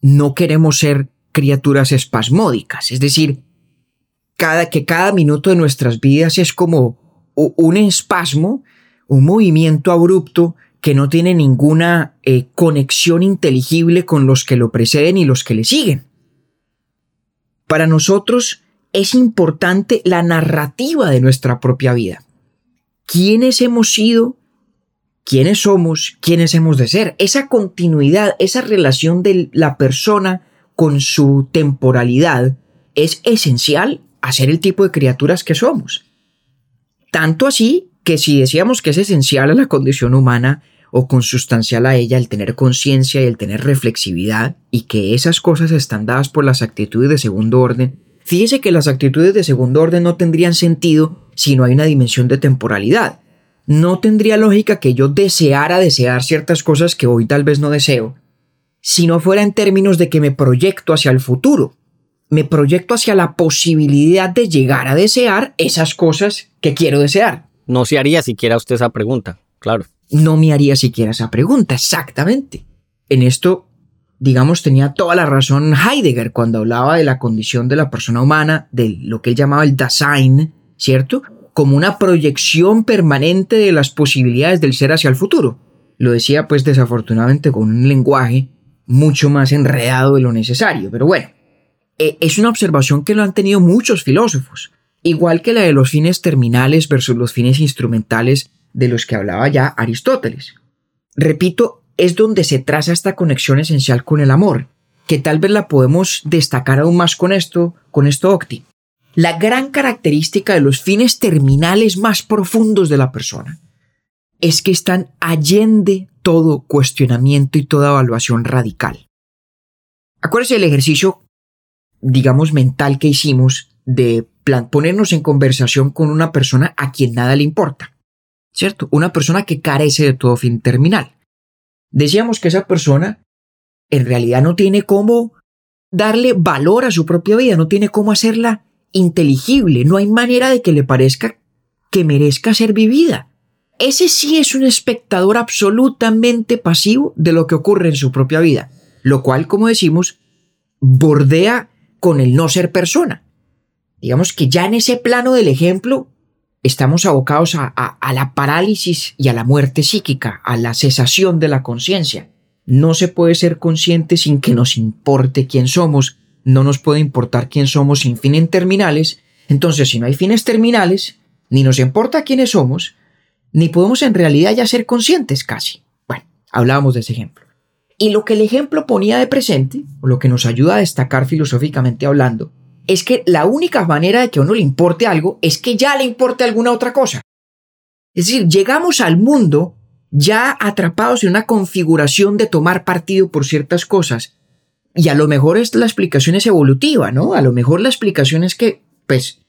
no queremos ser criaturas espasmódicas, es decir, cada, que cada minuto de nuestras vidas es como un espasmo, un movimiento abrupto que no tiene ninguna eh, conexión inteligible con los que lo preceden y los que le siguen. Para nosotros es importante la narrativa de nuestra propia vida. ¿Quiénes hemos sido? ¿Quiénes somos? ¿Quiénes hemos de ser? Esa continuidad, esa relación de la persona con su temporalidad es esencial a ser el tipo de criaturas que somos. Tanto así que si decíamos que es esencial a la condición humana, o consustancial a ella el tener conciencia y el tener reflexividad y que esas cosas están dadas por las actitudes de segundo orden, fíjese que las actitudes de segundo orden no tendrían sentido si no hay una dimensión de temporalidad. No tendría lógica que yo deseara desear ciertas cosas que hoy tal vez no deseo, si no fuera en términos de que me proyecto hacia el futuro, me proyecto hacia la posibilidad de llegar a desear esas cosas que quiero desear. No se haría siquiera usted esa pregunta, claro no me haría siquiera esa pregunta, exactamente. En esto, digamos, tenía toda la razón Heidegger cuando hablaba de la condición de la persona humana, de lo que él llamaba el Dasein, ¿cierto? Como una proyección permanente de las posibilidades del ser hacia el futuro. Lo decía, pues, desafortunadamente con un lenguaje mucho más enredado de lo necesario, pero bueno, eh, es una observación que lo han tenido muchos filósofos, igual que la de los fines terminales versus los fines instrumentales de los que hablaba ya Aristóteles. Repito, es donde se traza esta conexión esencial con el amor, que tal vez la podemos destacar aún más con esto, con esto Octi. La gran característica de los fines terminales más profundos de la persona es que están allende todo cuestionamiento y toda evaluación radical. Acuérdese del ejercicio, digamos, mental que hicimos de ponernos en conversación con una persona a quien nada le importa, ¿cierto? Una persona que carece de todo fin terminal. Decíamos que esa persona en realidad no tiene cómo darle valor a su propia vida, no tiene cómo hacerla inteligible, no hay manera de que le parezca que merezca ser vivida. Ese sí es un espectador absolutamente pasivo de lo que ocurre en su propia vida, lo cual, como decimos, bordea con el no ser persona. Digamos que ya en ese plano del ejemplo estamos abocados a, la parálisis y a la muerte psíquica, a la cesación de la conciencia. No se puede ser consciente sin que nos importe quién somos, no nos puede importar quién somos sin fines terminales, entonces si no hay fines terminales, ni nos importa quiénes somos, ni podemos en realidad ya ser conscientes casi. Bueno, hablábamos de ese ejemplo. Y lo que el ejemplo ponía de presente, o lo que nos ayuda a destacar filosóficamente hablando, es que la única manera de que a uno le importe algo es que ya le importe alguna otra cosa. Es decir, llegamos al mundo ya atrapados en una configuración de tomar partido por ciertas cosas. Y a lo mejor es la explicación es evolutiva, ¿no? A lo mejor la explicación es que, pues,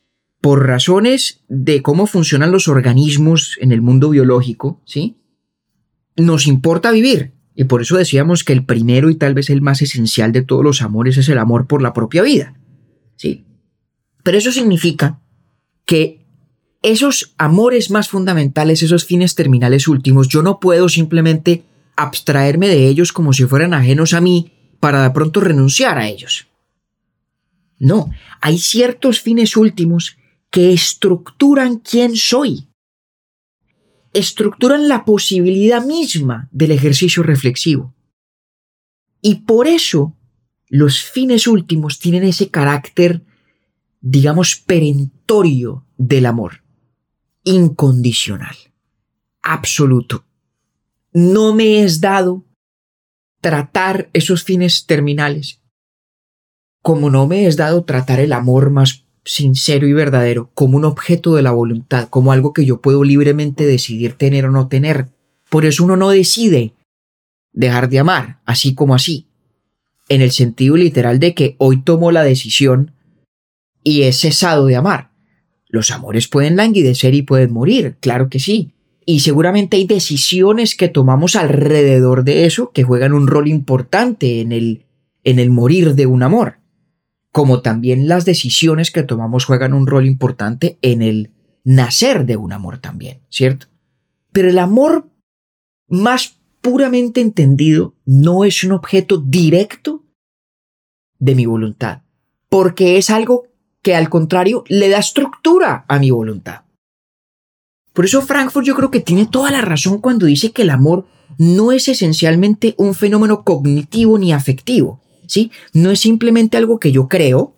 por razones de cómo funcionan los organismos en el mundo biológico, ¿sí? Nos importa vivir. Y por eso decíamos que el primero y tal vez el más esencial de todos los amores es el amor por la propia vida. ¿Sí? Pero eso significa que esos amores más fundamentales, esos fines terminales últimos, yo no puedo simplemente abstraerme de ellos como si fueran ajenos a mí para de pronto renunciar a ellos. No, hay ciertos fines últimos que estructuran quién soy, estructuran la posibilidad misma del ejercicio reflexivo. Y por eso los fines últimos tienen ese carácter, digamos, perentorio del amor incondicional, absoluto. No me es dado tratar esos fines terminales como no me es dado tratar el amor más sincero y verdadero como un objeto de la voluntad, como algo que yo puedo libremente decidir tener o no tener. Por eso uno no decide dejar de amar, así como así, en el sentido literal de que hoy tomo la decisión y he cesado de amar. Los amores pueden languidecer y pueden morir, claro que sí. Y seguramente hay decisiones que tomamos alrededor de eso que juegan un rol importante en el, en el morir de un amor. Como también las decisiones que tomamos juegan un rol importante en el nacer de un amor también, ¿cierto? Pero el amor más puramente entendido no es un objeto directo de mi voluntad, porque es algo que al contrario le da estructura a mi voluntad. Por eso Frankfurt yo creo que tiene toda la razón cuando dice que el amor no es esencialmente un fenómeno cognitivo ni afectivo, ¿sí? No es simplemente algo que yo creo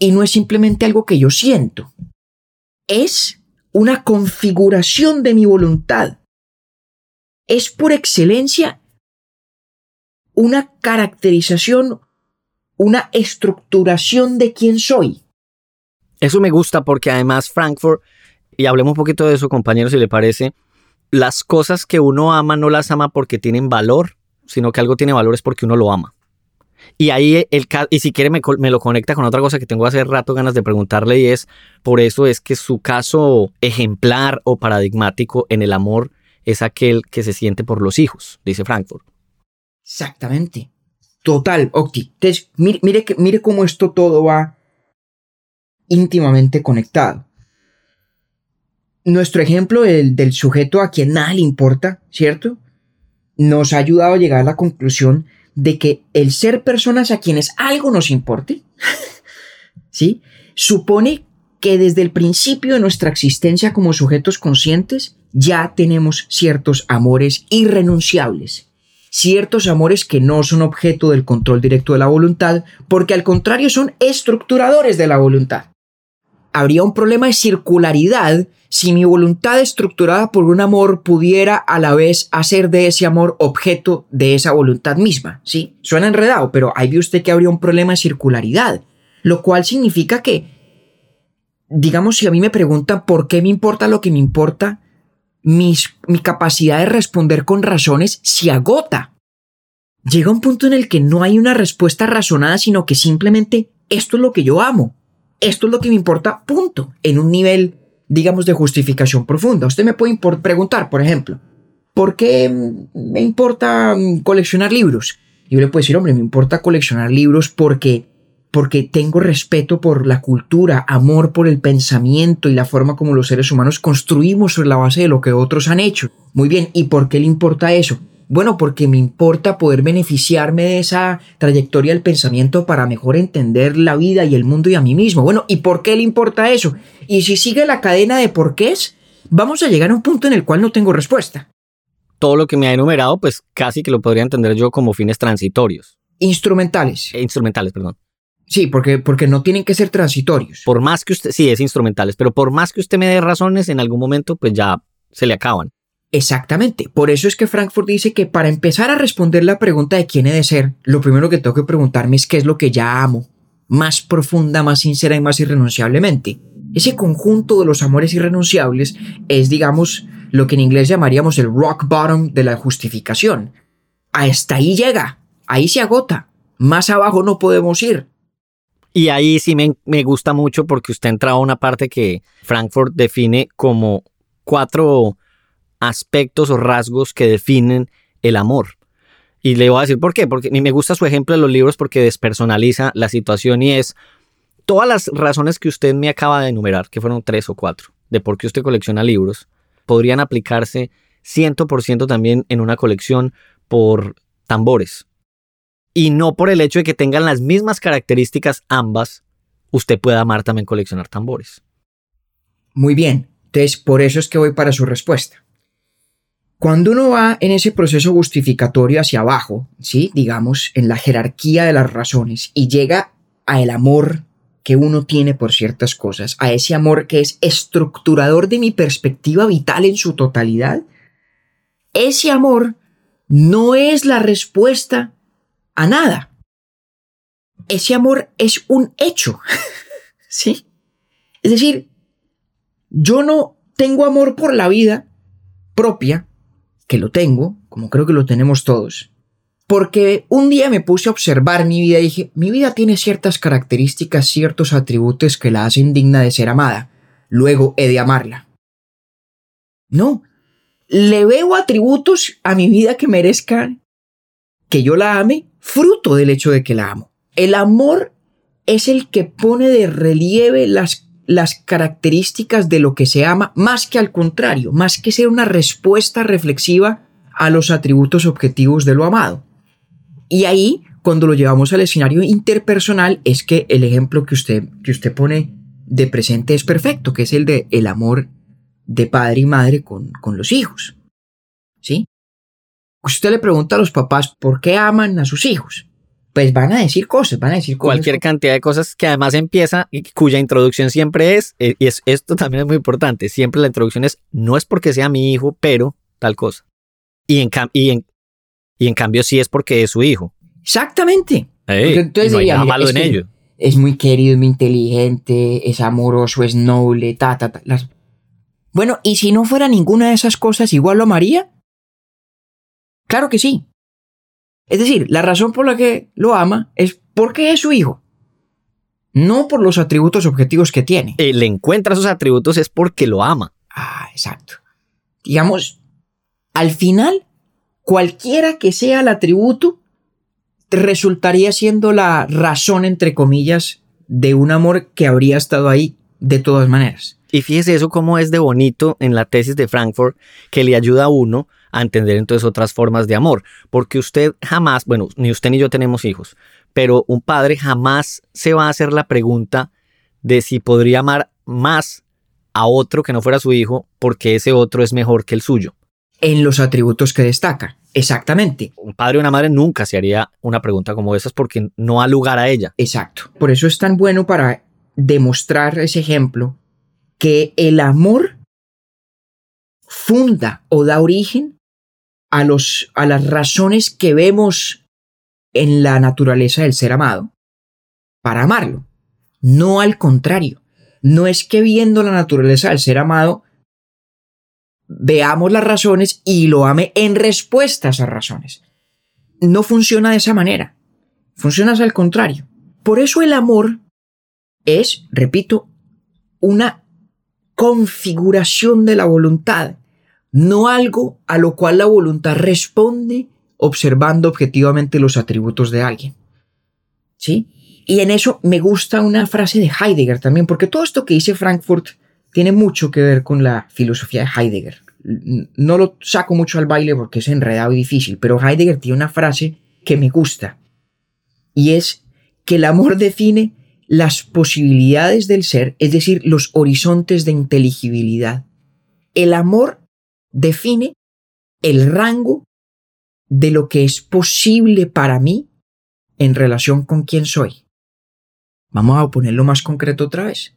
y no es simplemente algo que yo siento. Es una configuración de mi voluntad. Es por excelencia una caracterización, una estructuración de quién soy. Eso me gusta porque además Frankfurt, y hablemos un poquito de eso compañeros si le parece, las cosas que uno ama no las ama porque tienen valor, sino que algo tiene valor es porque uno lo ama. Y ahí, el, y si quiere me, me, lo conecta con otra cosa que tengo hace rato ganas de preguntarle y es, por eso es que su caso ejemplar o paradigmático en el amor es aquel que se siente por los hijos, dice Frankfurt. Exactamente. Total, Octi. Entonces, mire, mire, mire cómo esto todo va íntimamente conectado. Nuestro ejemplo del, del sujeto a quien nada le importa, ¿cierto? Nos ha ayudado a llegar a la conclusión de que el ser personas a quienes algo nos importe, ¿sí? Supone que desde el principio de nuestra existencia como sujetos conscientes ya tenemos ciertos amores irrenunciables, ciertos amores que no son objeto del control directo de la voluntad, porque al contrario son estructuradores de la voluntad habría un problema de circularidad si mi voluntad estructurada por un amor pudiera a la vez hacer de ese amor objeto de esa voluntad misma, ¿sí? Suena enredado, pero ahí ve usted que habría un problema de circularidad, lo cual significa que, digamos, si a mí me preguntan por qué me importa lo que me importa, mi capacidad de responder con razones se agota. Llega un punto en el que no hay una respuesta razonada, sino que simplemente esto es lo que yo amo, esto es lo que me importa, punto, en un nivel, digamos, de justificación profunda. Usted me puede preguntar, por ejemplo, ¿por qué me importa mm, coleccionar libros? Yo le puedo decir, hombre, me importa coleccionar libros porque porque tengo respeto por la cultura, amor por el pensamiento y la forma como los seres humanos construimos sobre la base de lo que otros han hecho. Muy bien, ¿y por qué le importa eso? Bueno, porque me importa poder beneficiarme de esa trayectoria del pensamiento para mejor entender la vida y el mundo y a mí mismo. Bueno, ¿y por qué le importa eso? Y si sigue la cadena de por qué es, vamos a llegar a un punto en el cual no tengo respuesta. Todo lo que me ha enumerado, pues casi que lo podría entender yo como fines transitorios. Instrumentales. Eh, instrumentales, perdón. Sí, porque, porque no tienen que ser transitorios. Por más que usted, sí, es instrumentales, pero por más que usted me dé razones, en algún momento pues ya se le acaban. Exactamente. Por eso es que Frankfurt dice que para empezar a responder la pregunta de quién he de ser, lo primero que tengo que preguntarme es qué es lo que ya amo, más profunda, más sincera y más irrenunciablemente. Ese conjunto de los amores irrenunciables es, digamos, lo que en inglés llamaríamos el rock bottom de la justificación. Hasta ahí llega, ahí se agota, más abajo no podemos ir. Y ahí sí me, gusta mucho porque usted entra a una parte que Frankfurt define como cuatro aspectos o rasgos que definen el amor. Y le voy a decir por qué, porque me gusta su ejemplo de los libros porque despersonaliza la situación y es todas las razones que usted me acaba de enumerar, que fueron tres o cuatro, de por qué usted colecciona libros, podrían aplicarse 100% también en una colección por tambores y no por el hecho de que tengan las mismas características ambas, usted pueda amar también coleccionar tambores. Muy bien, entonces por eso es que voy para su respuesta. Cuando uno va en ese proceso justificatorio hacia abajo, ¿sí? digamos, en la jerarquía de las razones, y llega a el amor que uno tiene por ciertas cosas, a ese amor que es estructurador de mi perspectiva vital en su totalidad, ese amor no es la respuesta a nada. Ese amor es un hecho. ¿Sí? Es decir, yo no tengo amor por la vida propia, que lo tengo, como creo que lo tenemos todos, porque un día me puse a observar mi vida y dije, mi vida tiene ciertas características, ciertos atributos que la hacen digna de ser amada. Luego he de amarla. No, le veo atributos a mi vida que merezcan que yo la ame fruto del hecho de que la amo. El amor es el que pone de relieve las, las características de lo que se ama, más que al contrario, más que ser una respuesta reflexiva a los atributos objetivos de lo amado. Y ahí, cuando lo llevamos al escenario interpersonal, es que el ejemplo que usted, que usted pone de presente es perfecto, que es el de el amor de padre y madre con, con los hijos. ¿Sí? Usted le pregunta a los papás por qué aman a sus hijos. Pues van a decir cosas, van a decir cosas. Cualquier cantidad de cosas que además empieza y cuya introducción siempre es, eh, y esto también es muy importante, siempre la introducción es, no es porque sea mi hijo, pero tal cosa. Y en, y en, y en cambio sí es porque es su hijo. Exactamente. entonces no hay nada malo en ello. Es muy querido, es muy inteligente, es amoroso, es noble, ta, ta, ta. Bueno, ¿y si no fuera ninguna de esas cosas, igual lo amaría? Claro que sí. Es decir, la razón por la que lo ama es porque es su hijo. No por los atributos objetivos que tiene. Le encuentra esos atributos es porque lo ama. Ah, exacto. Digamos, al final, cualquiera que sea el atributo, resultaría siendo la razón, entre comillas, de un amor que habría estado ahí de todas maneras. Y fíjese eso cómo es de bonito en la tesis de Frankfurt, que le ayuda a uno a entender entonces otras formas de amor, porque usted jamás, bueno, ni usted ni yo tenemos hijos, pero un padre jamás se va a hacer la pregunta de si podría amar más a otro que no fuera su hijo porque ese otro es mejor que el suyo. En los atributos que destaca, exactamente. Un padre o una madre nunca se haría una pregunta como esas porque no ha lugar a ella. Exacto. Por eso es tan bueno para demostrar ese ejemplo que el amor funda o da origen a, los, a las razones que vemos en la naturaleza del ser amado para amarlo. No al contrario. No es que viendo la naturaleza del ser amado veamos las razones y lo ame en respuesta a esas razones. No funciona de esa manera. Funciona al contrario. Por eso el amor es, repito, una configuración de la voluntad, no algo a lo cual la voluntad responde observando objetivamente los atributos de alguien. ¿Sí? Y en eso me gusta una frase de Heidegger también, porque todo esto que dice Frankfurt tiene mucho que ver con la filosofía de Heidegger. No lo saco mucho al baile porque es enredado y difícil, pero Heidegger tiene una frase que me gusta, y es que el amor define las posibilidades del ser, es decir, los horizontes de inteligibilidad. El amor define el rango de lo que es posible para mí en relación con quién soy. Vamos a ponerlo más concreto otra vez.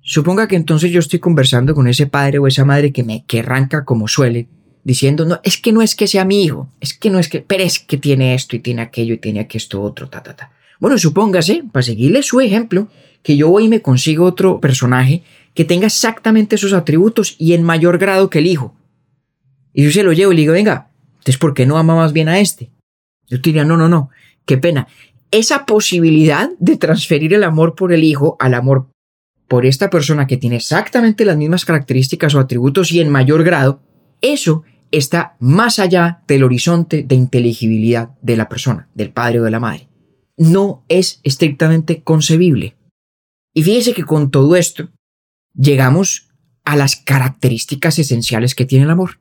Suponga que entonces yo estoy conversando con ese padre o esa madre que me que arranca como suele, diciendo, no, es que no es que sea mi hijo, es que no es que, pero es que tiene esto y tiene aquello y tiene aquí esto otro, ta, ta, ta. Bueno, supóngase, para seguirle su ejemplo, que yo voy y me consigo otro personaje que tenga exactamente esos atributos y en mayor grado que el hijo. Y yo se lo llevo y le digo, venga, entonces ¿por qué no ama más bien a este? Yo te diría, no, no, no, qué pena. Esa posibilidad de transferir el amor por el hijo al amor por esta persona que tiene exactamente las mismas características o atributos y en mayor grado, eso está más allá del horizonte de inteligibilidad de la persona, del padre o de la madre. No es estrictamente concebible. Y fíjese que con todo esto llegamos a las características esenciales que tiene el amor,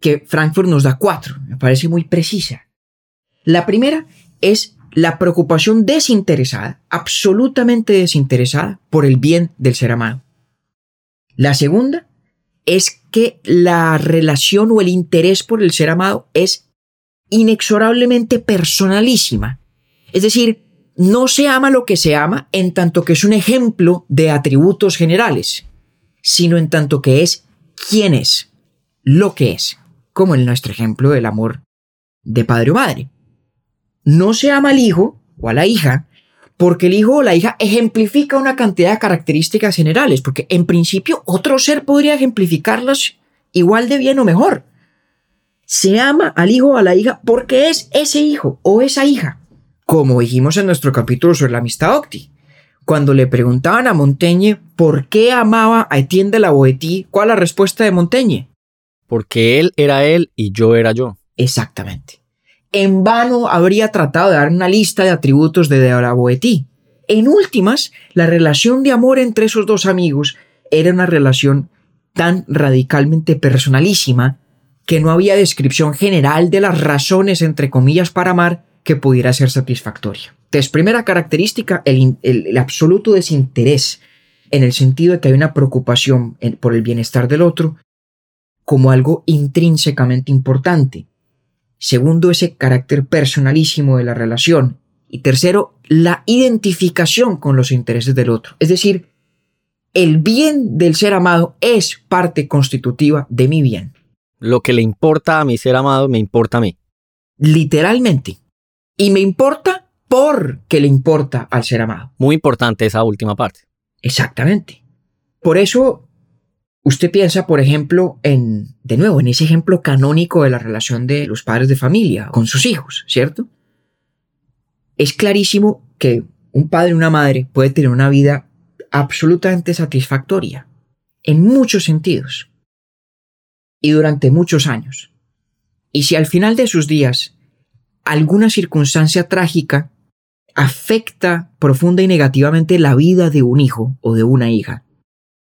que Frankfurt nos da cuatro, me parece muy precisa. La primera es la preocupación desinteresada, absolutamente desinteresada por el bien del ser amado. La segunda es que la relación o el interés por el ser amado es inexorablemente personalísima. Es decir, no se ama lo que se ama en tanto que es un ejemplo de atributos generales, sino en tanto que es quién es, lo que es, como en nuestro ejemplo del amor de padre o madre. No se ama al hijo o a la hija porque el hijo o la hija ejemplifica una cantidad de características generales, porque en principio otro ser podría ejemplificarlas igual de bien o mejor. Se ama al hijo o a la hija porque es ese hijo o esa hija, como dijimos en nuestro capítulo sobre la amistad Octi. Cuando le preguntaban a Montaigne por qué amaba a Etienne de la Boétie, ¿cuál la respuesta de Montaigne? Porque él era él y yo era yo. Exactamente en vano habría tratado de dar una lista de atributos de la Boétie. En últimas, la relación de amor entre esos dos amigos era una relación tan radicalmente personalísima que no había descripción general de las razones, entre comillas, para amar que pudiera ser satisfactoria. Entonces, primera característica, el, el absoluto desinterés, en el sentido de que hay una preocupación por el bienestar del otro como algo intrínsecamente importante. Segundo, ese carácter personalísimo de la relación. Y tercero, la identificación con los intereses del otro. Es decir, el bien del ser amado es parte constitutiva de mi bien. Lo que le importa a mi ser amado me importa a mí. Literalmente. Y me importa porque le importa al ser amado. Muy importante esa última parte. Exactamente. Por eso Usted piensa, por ejemplo, en, de nuevo, en ese ejemplo canónico de la relación de los padres de familia con sus hijos, ¿cierto? Es clarísimo que un padre y una madre puede tener una vida absolutamente satisfactoria, en muchos sentidos, y durante muchos años. Y si al final de sus días alguna circunstancia trágica afecta profunda y negativamente la vida de un hijo o de una hija,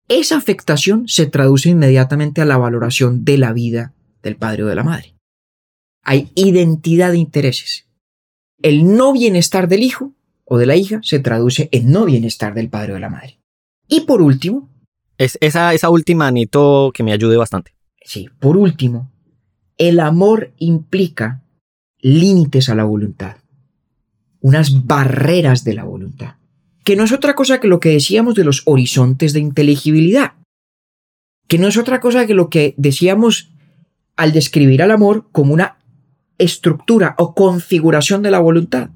esa afectación se traduce inmediatamente a la valoración de la vida del padre o de la madre. Hay identidad de intereses. El no bienestar del hijo o de la hija se traduce en no bienestar del padre o de la madre. Y por último... Es esa, esa última, Anito, que me ayude bastante. Sí, por último, el amor implica límites a la voluntad, unas barreras de la voluntad que no es otra cosa que lo que decíamos de los horizontes de inteligibilidad, que no es otra cosa que lo que decíamos al describir al amor como una estructura o configuración de la voluntad.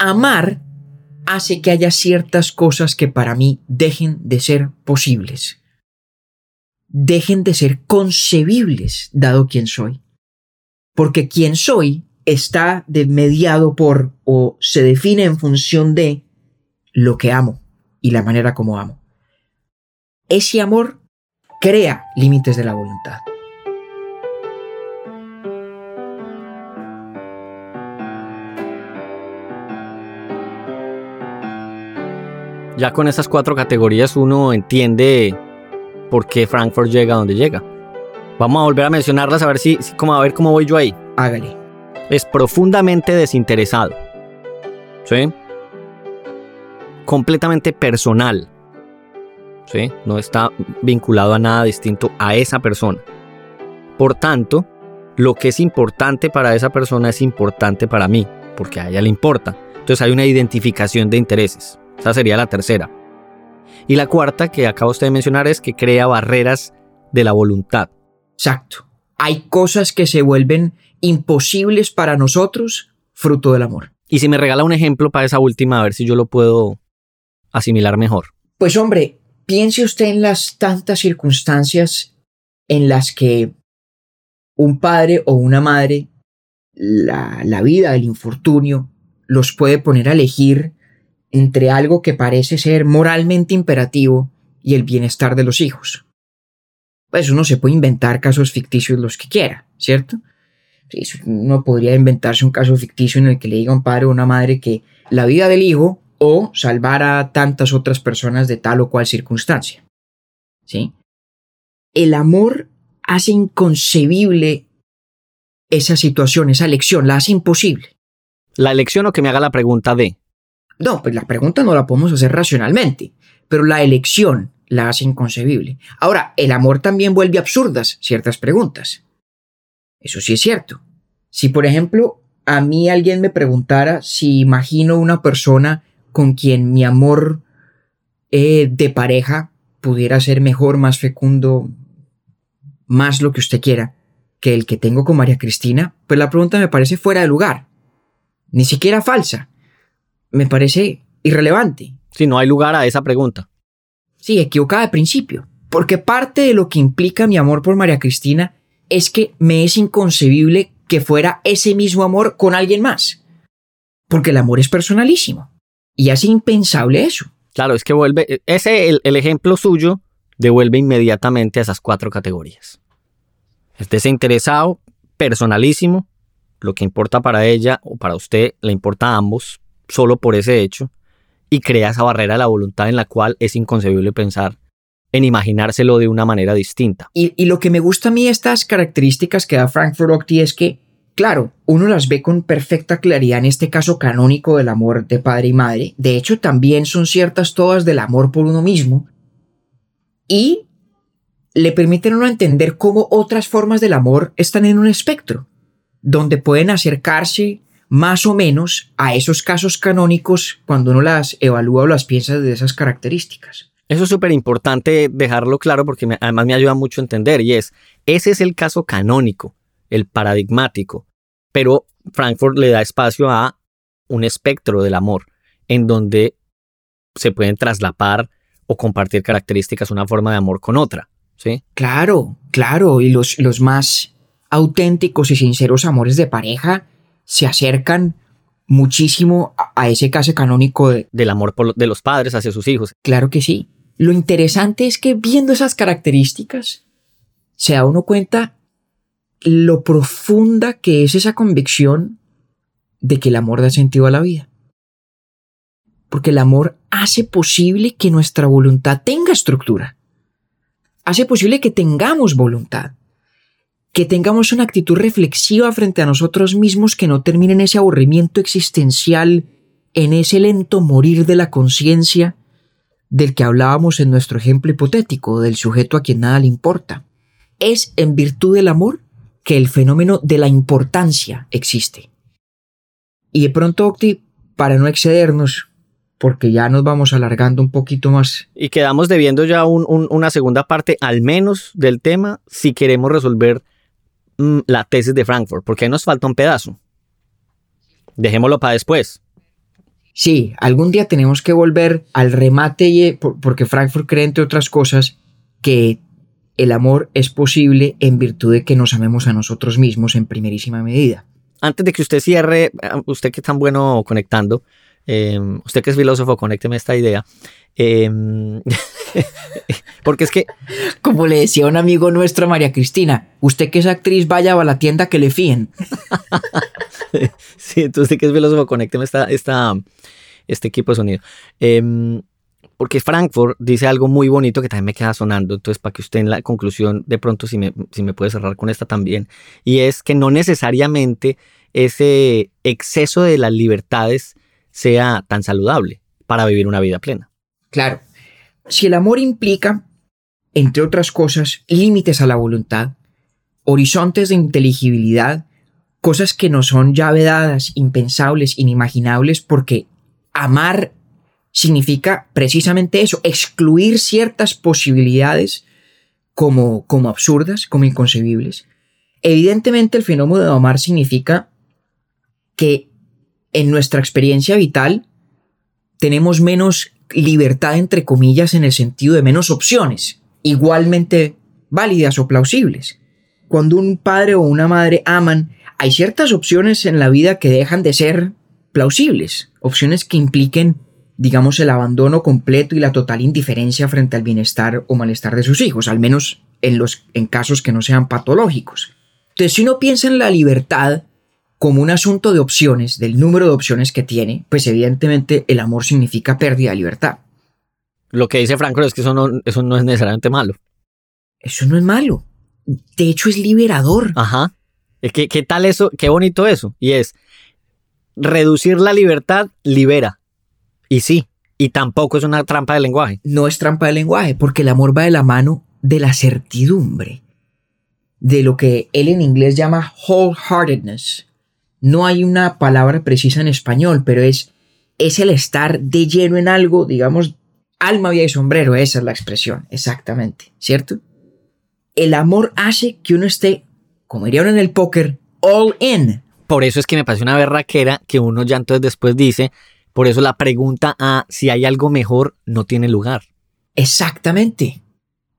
Amar hace que haya ciertas cosas que para mí dejen de ser posibles. dejen de ser concebibles dado quien soy. Porque quien soy está mediado por o se define en función de lo que amo y la manera como amo. Ese amor crea límites de la voluntad. Ya con estas cuatro categorías uno entiende por qué Frankfurt llega donde llega. Vamos a volver a mencionarlas a ver si, a ver cómo voy yo ahí. Hágale. Es profundamente desinteresado. ¿Sí? Completamente personal. ¿Sí? No está vinculado a nada distinto a esa persona. Por tanto, lo que es importante para esa persona es importante para mí, porque a ella le importa. Entonces hay una identificación de intereses. Esa sería la tercera. Y la cuarta que acaba usted de mencionar es que crea barreras de la voluntad. Exacto. Hay cosas que se vuelven imposibles para nosotros fruto del amor. Y si me regala un ejemplo para esa última, a ver si yo lo puedo asimilar mejor. Pues hombre, piense usted en las tantas circunstancias en las que un padre o una madre, la, la vida, el infortunio, los puede poner a elegir entre algo que parece ser moralmente imperativo y el bienestar de los hijos. Pues uno se puede inventar casos ficticios los que quiera, ¿cierto? Uno podría inventarse un caso ficticio en el que le diga a un padre o una madre que la vida del hijo o salvar a tantas otras personas de tal o cual circunstancia. ¿Sí? El amor hace inconcebible esa situación, esa elección, la hace imposible. La elección o que me haga la pregunta de, no, pues la pregunta no la podemos hacer racionalmente, pero la elección la hace inconcebible. Ahora, el amor también vuelve absurdas ciertas preguntas. Eso sí es cierto. Si, por ejemplo, a mí alguien me preguntara si imagino una persona con quien mi amor eh, de pareja pudiera ser mejor, más fecundo, más lo que usted quiera, que el que tengo con María Cristina, pues la pregunta me parece fuera de lugar. Ni siquiera falsa me parece irrelevante. Si no hay lugar a esa pregunta. Sí, equivocada de principio. Porque parte de lo que implica mi amor por María Cristina es que me es inconcebible que fuera ese mismo amor con alguien más. Porque el amor es personalísimo. Y es impensable eso. Claro, es que vuelve, ese, el, el ejemplo suyo, devuelve inmediatamente a esas cuatro categorías. Es desinteresado, personalísimo, lo que importa para ella o para usted le importa a ambos, solo por ese hecho y crea esa barrera de la voluntad en la cual es inconcebible pensar en imaginárselo de una manera distinta. Y, lo que me gusta a mí estas características que da Frankfurt Octi es que, claro, uno las ve con perfecta claridad en este caso canónico del amor de padre y madre. De hecho, también son ciertas todas del amor por uno mismo. Y le permiten uno entender cómo otras formas del amor están en un espectro, donde pueden acercarse más o menos a esos casos canónicos cuando uno las evalúa o las piensa de esas características. Eso es súper importante dejarlo claro porque además me ayuda mucho a entender y es, ese es el caso canónico, el paradigmático, pero Frankfurt le da espacio a un espectro del amor en donde se pueden traslapar o compartir características una forma de amor con otra, ¿sí? Claro, claro, y los, los más auténticos y sinceros amores de pareja se acercan muchísimo a ese caso canónico del amor de los padres hacia sus hijos. Claro que sí. Lo interesante es que viendo esas características, se da uno cuenta lo profunda que es esa convicción de que el amor da sentido a la vida. Porque el amor hace posible que nuestra voluntad tenga estructura. Hace posible que tengamos voluntad que tengamos una actitud reflexiva frente a nosotros mismos que no termine en ese aburrimiento existencial, en ese lento morir de la conciencia del que hablábamos en nuestro ejemplo hipotético, del sujeto a quien nada le importa. Es en virtud del amor que el fenómeno de la importancia existe. Y de pronto, Octi, para no excedernos, porque ya nos vamos alargando un poquito más. Y quedamos debiendo ya una segunda parte, al menos del tema, si queremos resolver la tesis de Frankfurt, porque nos falta un pedazo. Dejémoslo para después. Sí, algún día tenemos que volver al remate porque Frankfurt cree, entre otras cosas, que el amor es posible en virtud de que nos amemos a nosotros mismos en primerísima medida. Antes de que usted cierre, usted que es tan bueno conectando, eh, usted que es filósofo, conécteme esta idea. Eh, porque es que... Como le decía un amigo nuestro, María Cristina, usted que es actriz, vaya a la tienda que le fíen. sí, entonces usted que es filósofo, conécteme esta, esta, este equipo de sonido. Eh, porque Frankfurt dice algo muy bonito que también me queda sonando, entonces para que usted en la conclusión de pronto si me, si me puede cerrar con esta también, y es que no necesariamente ese exceso de las libertades sea tan saludable para vivir una vida plena. Claro, si el amor implica, entre otras cosas, límites a la voluntad, horizontes de inteligibilidad, cosas que no son ya vedadas, impensables, inimaginables, porque amar significa precisamente eso, excluir ciertas posibilidades como, como absurdas, como inconcebibles. Evidentemente el fenómeno de amar significa que en nuestra experiencia vital tenemos menos libertad, entre comillas, en el sentido de menos opciones, igualmente válidas o plausibles. Cuando un padre o una madre aman, hay ciertas opciones en la vida que dejan de ser plausibles, opciones que impliquen digamos, el abandono completo y la total indiferencia frente al bienestar o malestar de sus hijos, al menos en, los, en casos que no sean patológicos. Entonces, si uno piensa en la libertad como un asunto de opciones, del número de opciones que tiene, pues evidentemente el amor significa pérdida de libertad. Lo que dice Franco es que eso no, eso no es necesariamente malo. Eso no es malo. De hecho, es liberador. Ajá. ¿Qué, ¿Qué tal eso? Qué bonito eso. Y es, reducir la libertad libera. Y sí, y tampoco es una trampa de lenguaje. No es trampa de lenguaje, porque el amor va de la mano de la certidumbre, de lo que él en inglés llama wholeheartedness. No hay una palabra precisa en español, pero es, es el estar de lleno en algo, digamos, alma, vida y sombrero, esa es la expresión, exactamente, ¿cierto? El amor hace que uno esté, como dirían en el póker, all in. Por eso es que me parece una berraquera que uno ya entonces después dice, por eso la pregunta a si hay algo mejor no tiene lugar. Exactamente.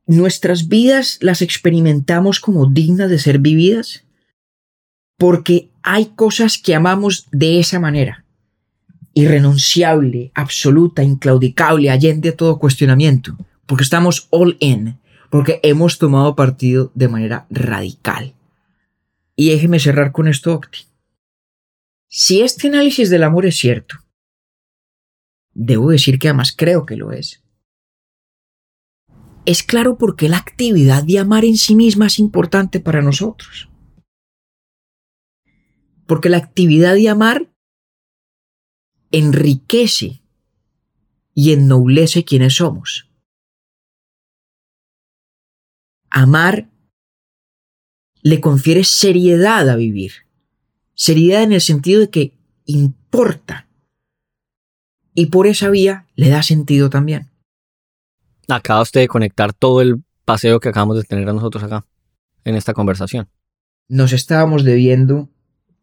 Nuestras vidas las experimentamos como dignas de ser vividas porque hay cosas que amamos de esa manera. Irrenunciable, absoluta, inclaudicable, allende todo cuestionamiento. Porque estamos all in. Porque hemos tomado partido de manera radical. Y déjeme cerrar con esto, Octi. Si este análisis del amor es cierto, Debo decir que además creo que lo es. Es claro por qué la actividad de amar en sí misma es importante para nosotros. Porque la actividad de amar enriquece y ennoblece quienes somos. Amar le confiere seriedad a vivir. Seriedad en el sentido de que importa y por esa vía le da sentido también. Acaba usted de conectar todo el paseo que acabamos de tener a nosotros acá, en esta conversación. Nos estábamos debiendo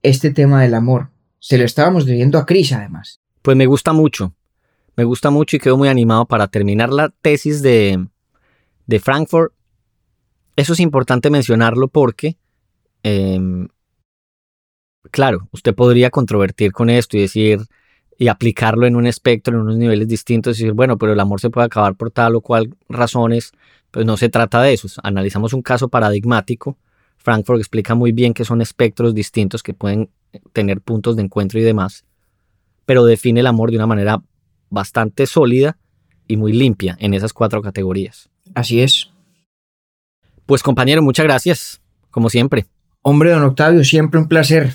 este tema del amor. Se lo estábamos debiendo a Cris, además. Pues me gusta mucho. Me gusta mucho y quedo muy animado para terminar la tesis de, de Frankfurt. Eso es importante mencionarlo porque, em, claro, usted podría controvertir con esto y decir, y aplicarlo en un espectro, en unos niveles distintos y decir, bueno, pero el amor se puede acabar por tal o cual razones, pues no se trata de eso. Analizamos un caso paradigmático. Frankfurt explica muy bien que son espectros distintos que pueden tener puntos de encuentro y demás, pero define el amor de una manera bastante sólida y muy limpia en esas cuatro categorías. Así es. Pues compañero, muchas gracias, como siempre. Hombre, don Octavio, siempre un placer.